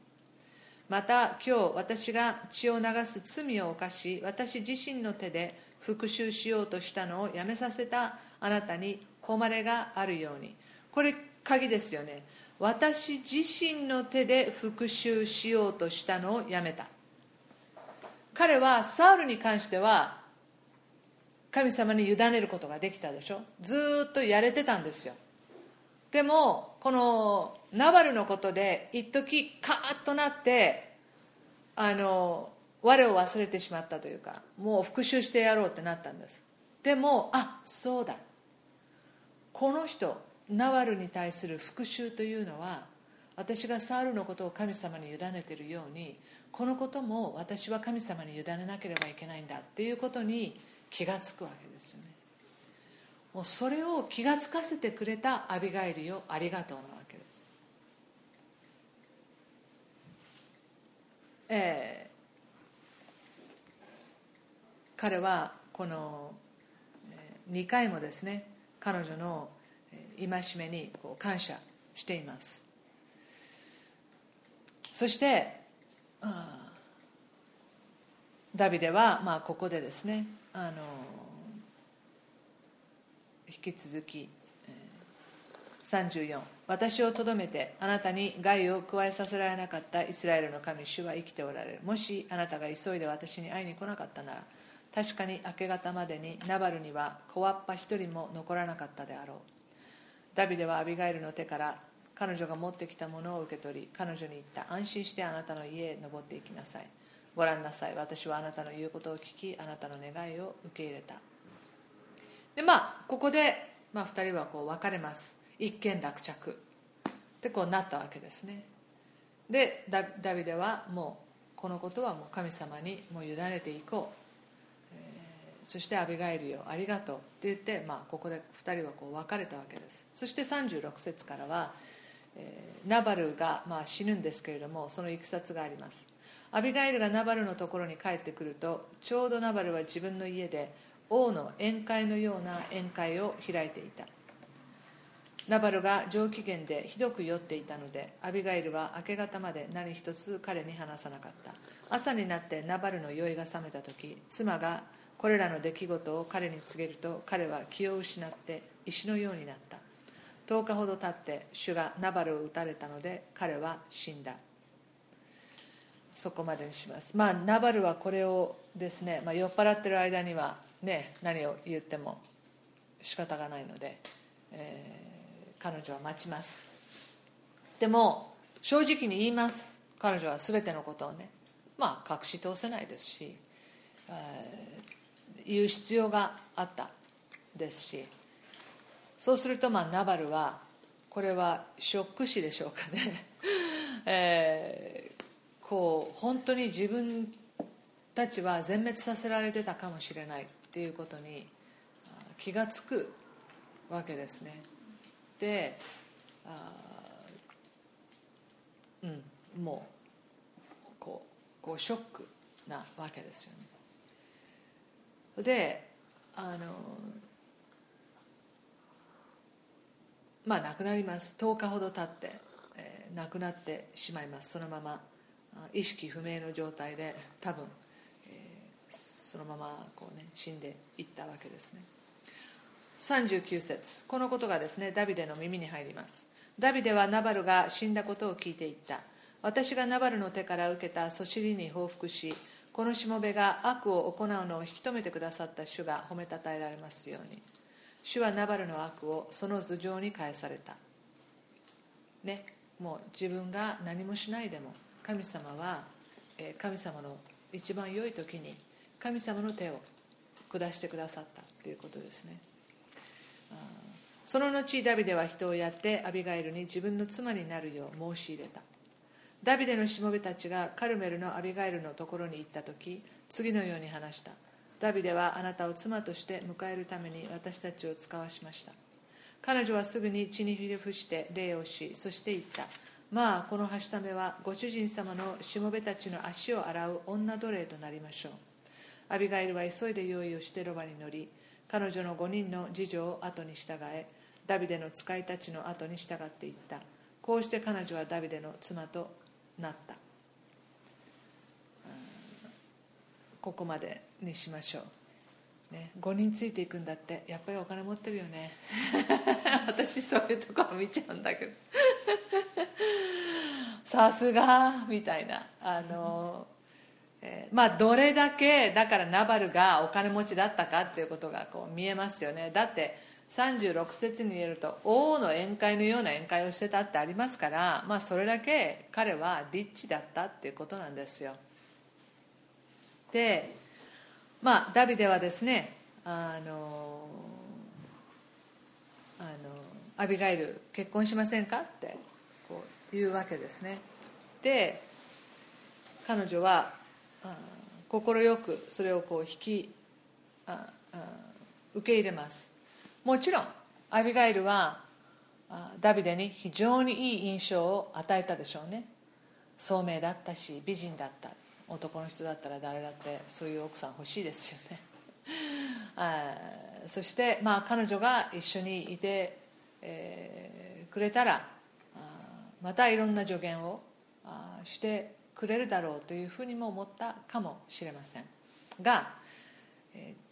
また今日私が血を流す罪を犯し私自身の手で復讐しようとしたのをやめさせたあなたに誉れがあるように。これ鍵ですよね。私自身の手で復讐しようとしたのをやめた。彼はサウルに関しては神様に委ねることができたでしょ。ずっとやれてたんですよ。でもこのナバルのことで一時カーッとなってあの我を忘れてしまったというかもう復讐してやろうってなったんです。でもあそうだ。この人ナバルに対する復讐というのは私がサウルのことを神様に委ねているようにこのことも私は神様に委ねなければいけないんだっていうことに気がつくわけですよね。もうそれを気がつかせてくれたアビガイルよありがとうなわけです。えー、彼はこの2回もですね彼女の戒めにこう感謝しています。そしてダビデは、まあ、ここでですねあの引き続き34私をとどめてあなたに害を加えさせられなかったイスラエルの神主は生きておられる。もしあなたが急いで私に会いに来なかったなら確かに明け方までにナバルには小わっぱ一人も残らなかったであろう。ダビデはアビガイルの手から彼女が持ってきたものを受け取り彼女に言った安心してあなたの家へ登っていきなさい。ご覧なさい。私はあなたの言うことを聞きあなたの願いを受け入れた。でまあここで、まあ、2人はこう別れます。一見落着。ってこうなったわけですね。でダビデはもうこのことはもう神様にもう委ねていこう。そしてアビガイルよありがとう。って言って、まあ、ここで2人はこう別れたわけです。そして36節からは、えー、ナバルが、まあ、死ぬんですけれどもそのいきさつがあります。アビガイルがナバルのところに帰ってくるとちょうどナバルは自分の家で王の宴会のような宴会を開いていた。ナバルが上機嫌でひどく酔っていたのでアビガイルは明け方まで何一つ彼に話さなかった。朝になってナバルの酔いが覚めた時妻がこれらの出来事を彼に告げると彼は気を失って石のようになった。10日ほど経って主がナバルを撃たれたので彼は死んだ。そこまでにします。まあナバルはこれをですね、まあ、酔っ払ってる間にはね何を言っても仕方がないので、えー、彼女は待ちます。でも正直に言います。彼女は全てのことをねまあ隠し通せないですし、えー言う必要があったですしそうするとまあナバルはこれはショック死でしょうかね、*laughs* えー、こう本当に自分たちは全滅させられてたかもしれないっていうことに気が付くわけですね。であうんもうこうこうショックなわけですよね。であのまあ亡くなります。10日ほど経って、えー、亡くなってしまいます。そのまま意識不明の状態で多分、えー、そのままこう、ね、死んでいったわけですね。39節。このことがですねダビデの耳に入ります。ダビデはナバルが死んだことを聞いていった。私がナバルの手から受けたそしりに報復しこのしもべが悪を行うのを引き止めてくださった主が褒めたたえられますように。主はナバルの悪をその頭上に返された。ねもう自分が何もしないでも神様は神様の一番良い時に神様の手を下してくださった。ということですね。その後ダビデは人をやってアビガイルに自分の妻になるよう申し入れた。ダビデのしもべたちがカルメルのアビガイルのところに行った時次のように話した。ダビデはあなたを妻として迎えるために私たちを使わしました。彼女はすぐに血にひれ伏して礼をしそして言った。まあこのはしためはご主人様のしもべたちの足を洗う女奴隷となりましょう。アビガイルは急いで用意をしてロバに乗り彼女の5人の次女を後に従えダビデの使いたちの後に従っていった。こうして彼女はダビデの妻となった。ここまでにしましょう、ね、5人ついていくんだって。やっぱりお金持ってるよね。*laughs* 私そういうところ見ちゃうんだけど。*laughs* さすが。みたいな。あの、えー、まあどれだけだからナバルがお金持ちだったかっていうことがこう見えますよね。だって36節に言えると王の宴会のような宴会をしてたってありますから、まあ、それだけ彼はリッチだったっていうことなんですよ。でまあダビデはですねあのあのアビガイル結婚しませんかってこう言うわけですね。で彼女は快くそれをこう引き受け入れます。もちろんアビガイルはダビデに非常にいい印象を与えたでしょうね。聡明だったし美人だった。男の人だったら誰だってそういう奥さん欲しいですよね。*laughs* そして、まあ、彼女が一緒にいて、えー、くれたらまたいろんな助言をしてくれるだろうというふうにも思ったかもしれません。が、えー、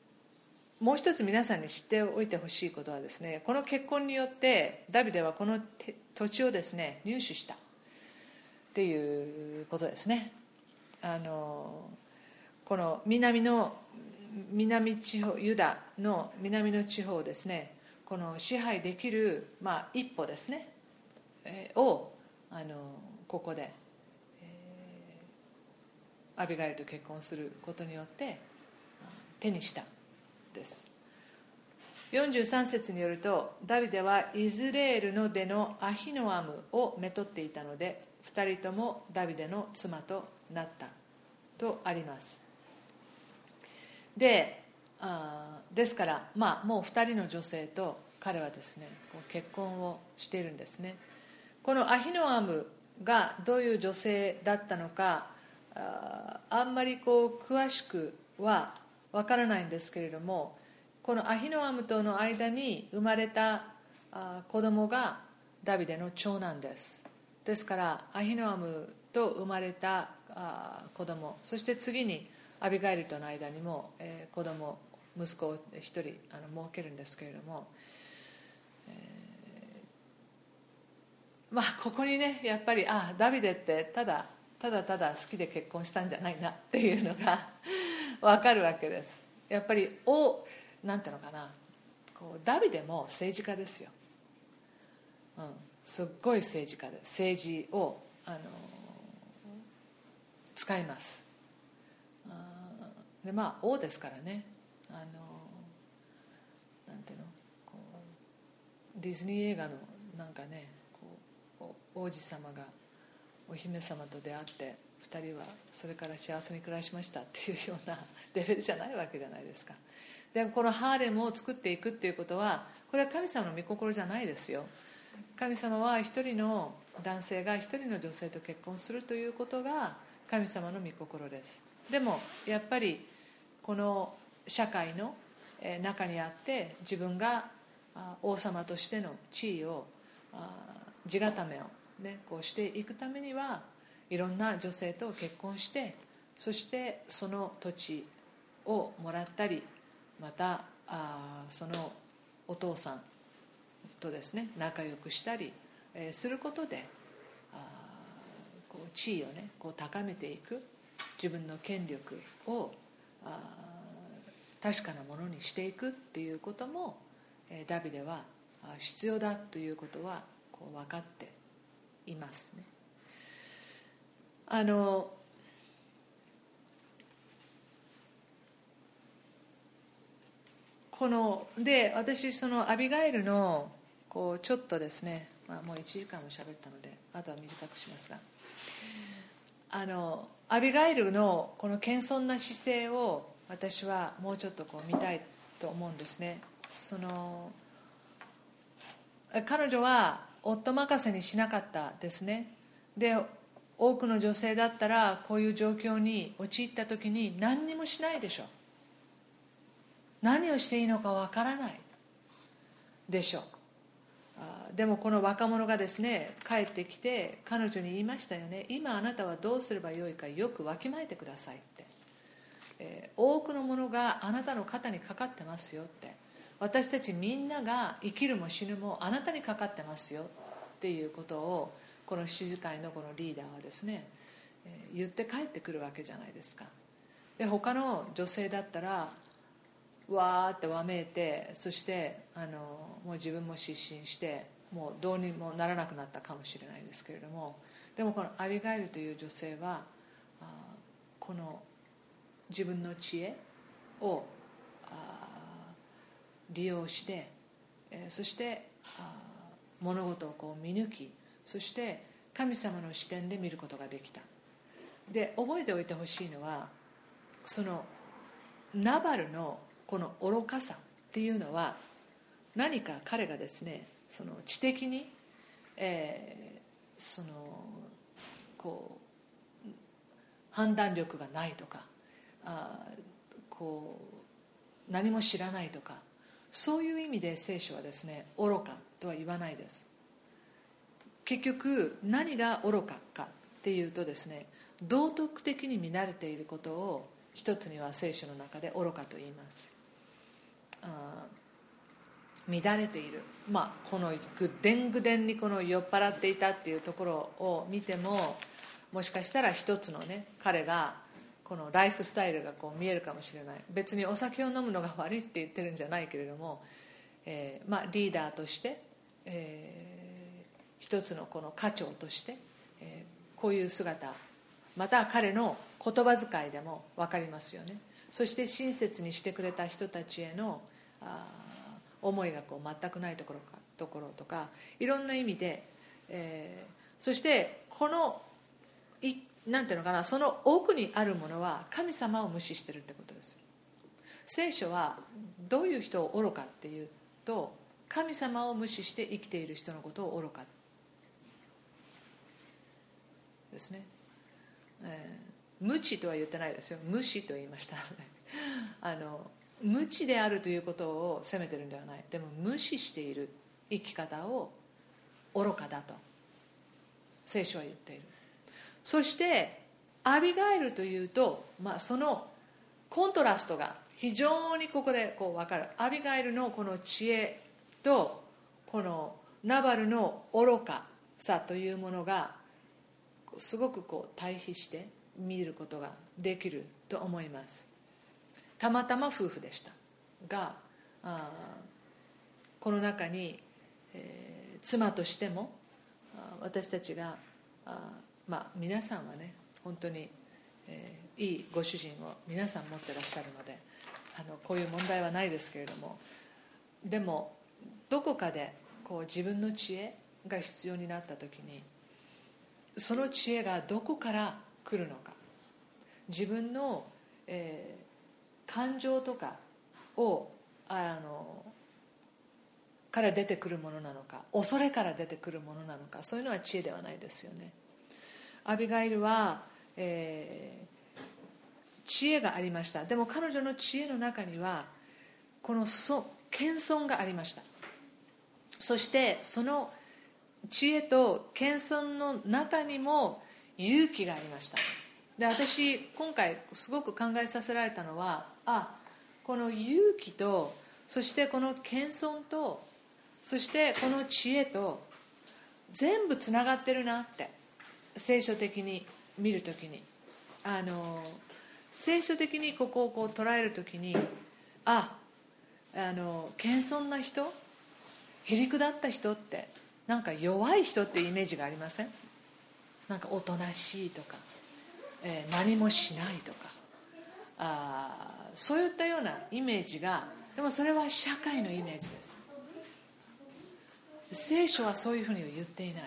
もう一つ皆さんに知っておいてほしいことはですねこの結婚によってダビデはこの土地をですね入手した。っていうことですね。あのこの南の南地方ユダの南の地方ですねこの支配できる、まあ、一歩ですね、え、をあのここで、えー、アビガイルと結婚することによって手にした。です。43節によるとダビデはイズレールの出のアヒノアムをめとっていたので2人ともダビデの妻となったとあります。であですから、まあ、もう2人の女性と彼はですね結婚をしているんですね。このアヒノアムがどういう女性だったのかああんまりこう詳しくはわからないんですけれどもこのアヒノアムとの間に生まれた子供がダビデの長男です。ですからアヒノアムと生まれた子供。そして次にアビガイルとの間にも、え、子供息子を一人あの設けるんですけれども、えー、まあここにねやっぱりあダビデってただただただ好きで結婚したんじゃないなっていうのが分かるわけです。やっぱりおなんていうのかな。こうダビデも政治家ですよ、うん、すっごい政治家で政治をあの使います。でまあ王ですからね。あのなんていうの？こうディズニー映画のなんかねこう王子様がお姫様と出会って2人はそれから幸せに暮らしましたっていうようなレベルじゃないわけじゃないですか。でこのハーレムを作っていくっていうことはこれは神様の御心じゃないですよ。神様は一人の男性が一人の女性と結婚するということが神様の御心です。でもやっぱりこの社会の中にあって自分が王様としての地位を地固めを、ね、こうしていくためにはいろんな女性と結婚してそしてその土地をもらったりまたあそのお父さんとですね仲良くしたりすることであこう地位をねこう高めていく自分の権力をあ確かなものにしていくっていうこともダビデは必要だということはこう分かっていますね。あのこので私そのアビガイルのこうちょっとですね、まあ、もう1時間も喋ったのであとは短くしますが。あのアビガイルのこの謙遜な姿勢を私はもうちょっとこう見たいと思うんですね。その彼女は夫任せにしなかったですね。で多くの女性だったらこういう状況に陥った時に何にもしないでしょ。う何をしていいのかわからない。でしょ。うでもこの若者がですね帰ってきて彼女に言いましたよね。今あなたはどうすればよいかよくわきまえてくださいって、えー、多くのものがあなたの肩にかかってますよって。私たちみんなが生きるも死ぬもあなたにかかってますよっていうことをこの静会のこのリーダーはですね、言って帰ってくるわけじゃないですか。で他の女性だったらわーってわめいてそしてあのもう自分も失神してもうどうにもならなくなったかもしれないですけれどもでもこのアビガイルという女性はこの自分の知恵を利用してそして物事をこう見抜きそして神様の視点で見ることができた。で覚えておいてほしいのはそのナバルのこの愚かさっていうのは何か彼がですねその知的に、えー、そのこう判断力がないとかあこう何も知らないとかそういう意味で聖書はですね愚かとは言わないです。結局何が愚かかっていうとですね道徳的に見慣れていることを一つには聖書の中で愚かと言います。あ乱れている、まあ、このぐでんぐでんにこの酔っ払っていたっていうところを見てももしかしたら一つのね彼がこのライフスタイルがこう見えるかもしれない。別にお酒を飲むのが悪いって言ってるんじゃないけれども、えーまあ、リーダーとして、えー、一つのこの家長として、えー、こういう姿また彼の言葉遣いでも分かりますよね。そして親切にしてくれた人たちへのあ思いがこう全くないところかところとかいろんな意味で、えー、そしてこのいなんていうのかなその奥にあるものは神様を無視してるってことです。聖書はどういう人を愚かっていうと神様を無視して生きている人のことを愚かってですね、えー、無知とは言ってないですよ。無視と言いました。*laughs* あの無知であるということを責めてるんではない。でも無視している生き方を愚かだと。聖書は言っている。そしてアビガイルというと、まあ、そのコントラストが非常にここでこう分かる。アビガイルのこの知恵とこのナバルの愚かさというものがすごくこう対比して見ることができると思います。たまたま夫婦でした。があこの中に、えー、妻としても私たちがあまあ皆さんはね本当に、えー、いいご主人を皆さん持ってらっしゃるのであのこういう問題はないですけれどもでもどこかでこう自分の知恵が必要になった時にその知恵がどこから来るのか。自分の、えー、感情とかをあのから出てくるものなのか恐れから出てくるものなのかそういうのは知恵ではないですよね。アビガイルは、えー、知恵がありました。でも彼女の知恵の中にはこの謙遜がありました。そしてその知恵と謙遜の中にも勇気がありました。で私今回すごく考えさせられたのはあこの勇気とそしてこの謙遜とそしてこの知恵と全部つながってるなって聖書的に見るときに。あの聖書的にここをこう捉えるときにああの謙遜な人へりくだった人ってなんか弱い人ってイメージがありません？なんかおとなしいとか、えー、何もしないとか。あそういったようなイメージがでもそれは社会のイメージです。聖書はそういうふうには言っていない。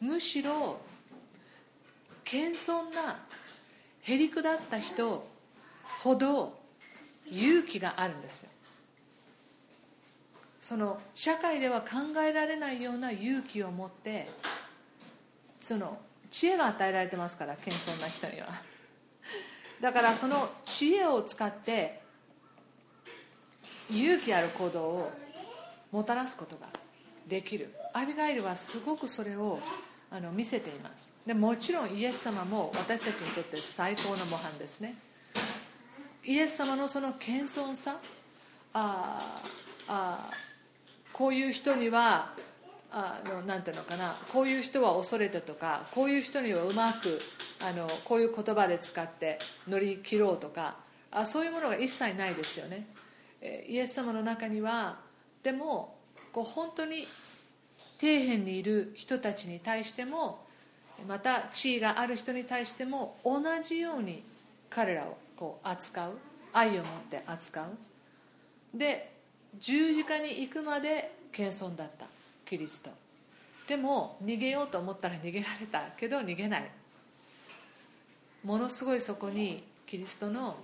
むしろ謙遜なへりくだった人ほど勇気があるんですよ。その社会では考えられないような勇気を持ってその知恵が与えられてますから謙遜な人には。*laughs* だからその知恵を使って勇気ある行動をもたらすことができる。アビガイルはすごくそれをあの見せています。でもちろんイエス様も私たちにとって最高の模範ですね。イエス様のその謙遜さああこういう人にはあのなんていうのかなこういう人は恐れてとかこういう人にはうまくあのこういう言葉で使って乗り切ろうとかあそういうものが一切ないですよね。イエス様の中にはでもこう本当に底辺にいる人たちに対してもまた地位がある人に対しても同じように彼らをこう扱う。愛を持って扱う。で十字架に行くまで謙遜だったキリスト。でも逃げようと思ったら *laughs* 逃げられたけど逃げない。ものすごいそこにキリストの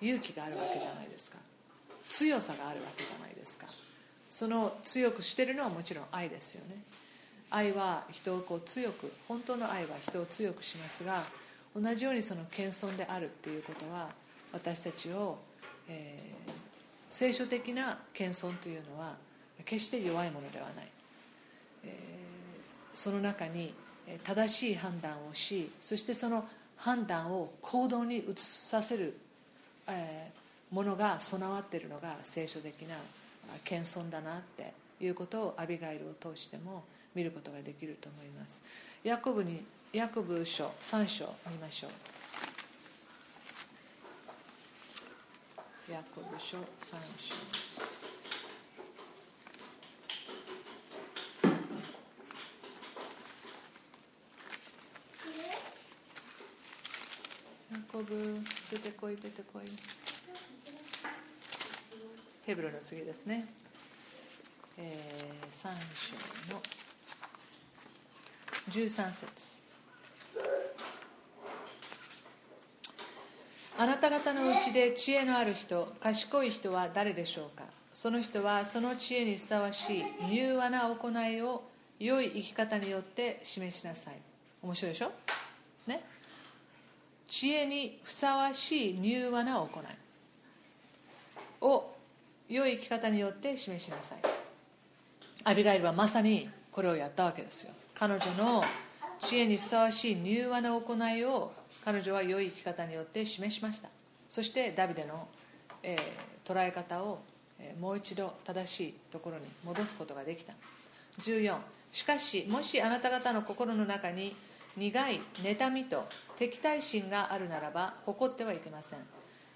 勇気があるわけじゃないですか。強さがあるわけじゃないですか。その強くしてるのはもちろん愛ですよね。愛は人をこう強く本当の愛は人を強くしますが同じようにその謙遜であるっていうことは私たちを、えー、聖書的な謙遜というのは決して弱いものではない、えー、その中に正しい判断をしそしてその判断を行動に移させる、えー、ものが備わっているのが聖書的な謙遜だなっていうことをアビガイルを通しても見ることができると思います。ヤコブにヤコブ書3章見ましょう。ヤコブ書3章ヤコブ出てこい出てこいヘブルの次ですね、えー、3章の13節。あなた方のうちで知恵のある人賢い人は誰でしょうか？その人はその知恵にふさわしい柔和な行いを良い生き方によって示しなさい。面白いでしょ？ね？知恵にふさわしい柔和な行いを良い生き方によって示しなさい。アビガイルはまさにこれをやったわけですよ。彼女の知恵にふさわしい柔和な行いを彼女は良い生き方によって示しました。そしてダビデの、えー、捉え方を、えー、もう一度正しいところに戻すことができた。14しかしもしあなた方の心の中に苦い妬みと敵対心があるならば誇ってはいけません。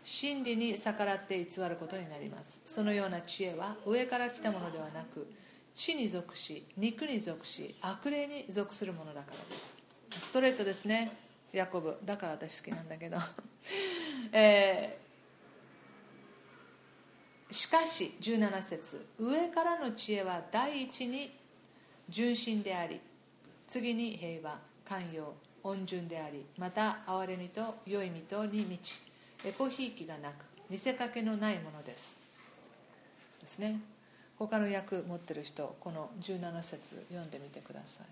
真理に逆らって偽ることになります。そのような知恵は上から来たものではなく地に属し肉に属し悪霊に属するものだからです。ストレートですね。ヤコブだから私好きなんだけど、*laughs* えー、しかし17節上からの知恵は第一に純真であり次に平和寛容温順でありまた憐れみと良いみとに満ちエコひいきがなく見せかけのないものです。ですね。他の役持ってる人この17節読んでみてください。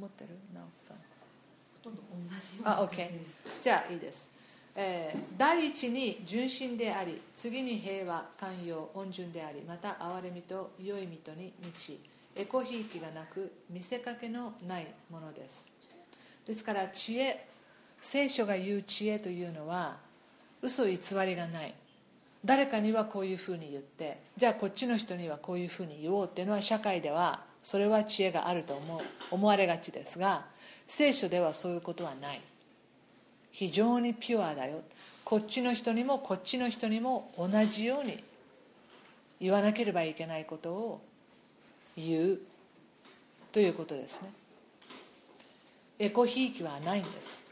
持ってる？直子さん。ほとんど同じあ OK じゃあいいです、えー、第一に純真であり次に平和寛容温順でありまた憐れみと良いみとに満ちエコひいきがなく見せかけのないものです。ですから知恵聖書が言う知恵というのは嘘偽りがない。誰かにはこういうふうに言ってじゃあこっちの人にはこういうふうに言おうっていうのは社会ではそれは知恵があると思う思われがちですが聖書ではそういうことはない。非常にピュアだよ。こっちの人にもこっちの人にも同じように言わなければいけないことを言うということですね。エコひいきはないんです。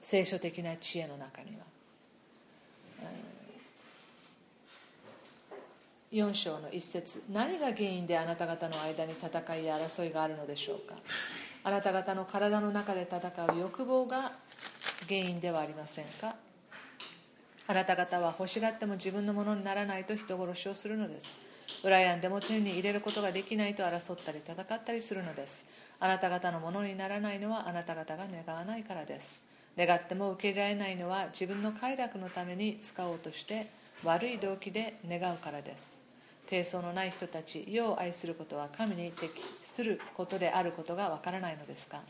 聖書的な知恵の中には。4章の一節。何が原因であなた方の間に戦いや争いがあるのでしょうか？あなた方の体の中で戦う欲望が原因ではありませんか？あなた方は欲しがっても自分のものにならないと人殺しをするのです。羨んでも手に入れることができないと争ったり戦ったりするのです。あなた方のものにならないのはあなた方が願わないからです。願っても受け入れられないのは自分の快楽のために使おうとして悪い動機で願うからです。低層のない人たち世を愛することは神に適することであることがわからないのですか？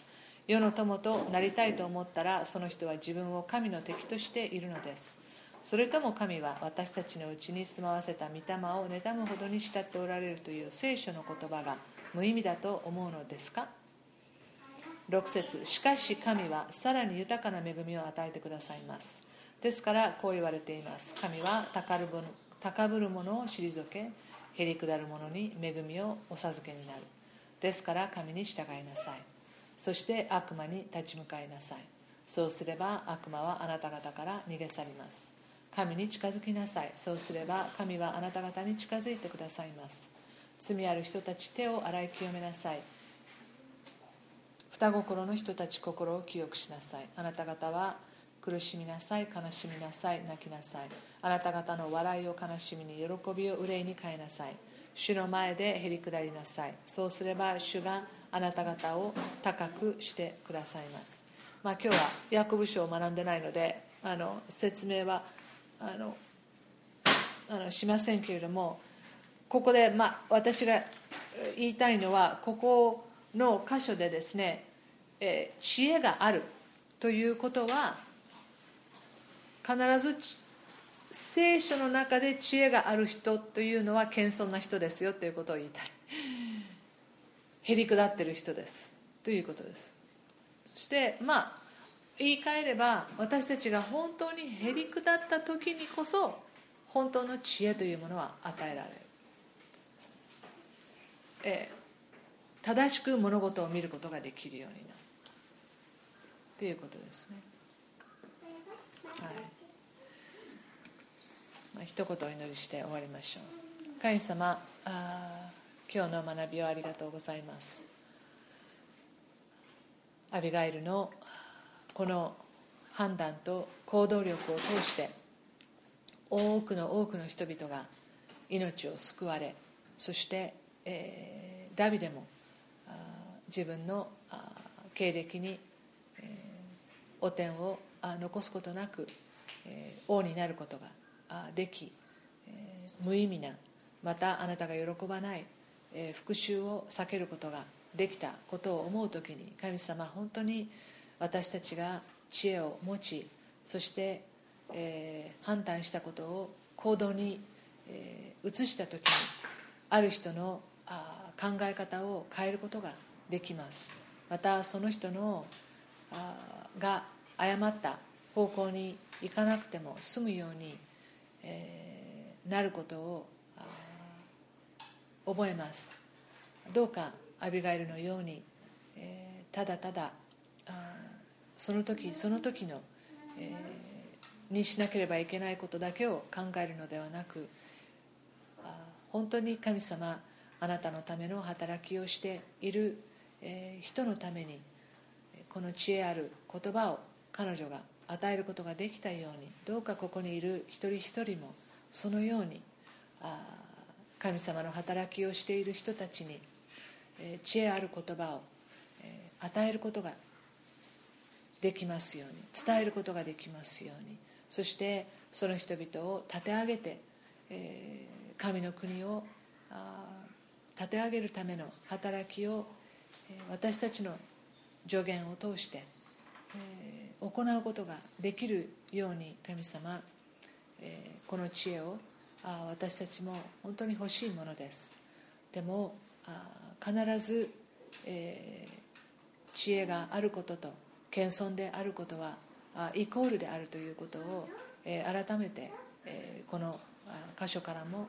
世の友となりたいと思ったらその人は自分を神の敵としているのです。それとも神は私たちのうちに住まわせた御霊を妬むほどに慕っておられるという聖書の言葉が無意味だと思うのですか？6節しかし神はさらに豊かな恵みを与えてくださいます。ですからこう言われています。神は高ぶる者を退けへりくだる者に恵みをお授けになる。ですから神に従いなさい。そして悪魔に立ち向かいなさい。そうすれば悪魔はあなた方から逃げ去ります。神に近づきなさい。そうすれば神はあなた方に近づいてくださいます。罪ある人たち手を洗い清めなさい。双心の人たち心を清くしなさい。あなた方は苦しみなさい悲しみなさい泣きなさい。あなた方の笑いを悲しみに喜びを憂いに変えなさい。主の前でへり下りなさい。そうすれば主があなた方を高くしてくださいます。まあ今日はヤコブ書を学んでないのであの説明はあのあのしませんけれどもここで、まあ、私が言いたいのはここの箇所でですね、え、知恵があるということは必ず聖書の中で知恵がある人というのは謙遜な人ですよということを言いたい。へりくだってる人です。ということです。そしてまあ言い換えれば私たちが本当にへりくだった時にこそ本当の知恵というものは与えられる、え正しく物事を見ることができるようになる。ということですね。はい。まあ、一言お祈りして終わりましょう。神様あ今日の学びをありがとうございます。アビガイルのこの判断と行動力を通して多くの多くの人々が命を救われそして、えー、ダビデも自分の経歴に、えー、汚点を残すことなく、えー、王になることができ、無意味なまたあなたが喜ばない、復讐を避けることができたことを思う時に神様本当に私たちが知恵を持ちそして、え、判断したことを行動に、え、移した時にある人のあ考え方を変えることができます。またその人のあが誤った方向に行かなくても済むように、えー、なることを覚えます。どうかアビガイルのように、えー、ただただその時その時の、えー、にしなければいけないことだけを考えるのではなく本当に神様あなたのための働きをしている、えー、人のためにこの知恵ある言葉を彼女が与えることができたようにどうかここにいる一人一人もそのように神様の働きをしている人たちに知恵ある言葉を与えることができますように伝えることができますようにそしてその人々を立て上げて神の国を立て上げるための働きを私たちの助言を通して行うことができるように神様この知恵を私たちも本当に欲しいものです。でも必ず知恵があることと謙遜であることはイコールであるということを改めてこの箇所からも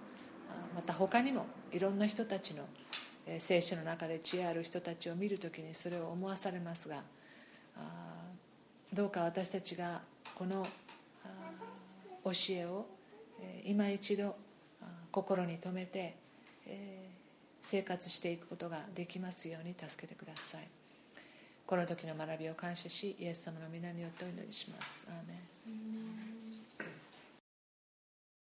また他にもいろんな人たちの聖書の中で知恵ある人たちを見るときにそれを思わされますがどうか私たちがこの教えを今一度心に留めて生活していくことができますように助けてください。この時の学びを感謝しイエス様の皆によってお祈りします。アーメン。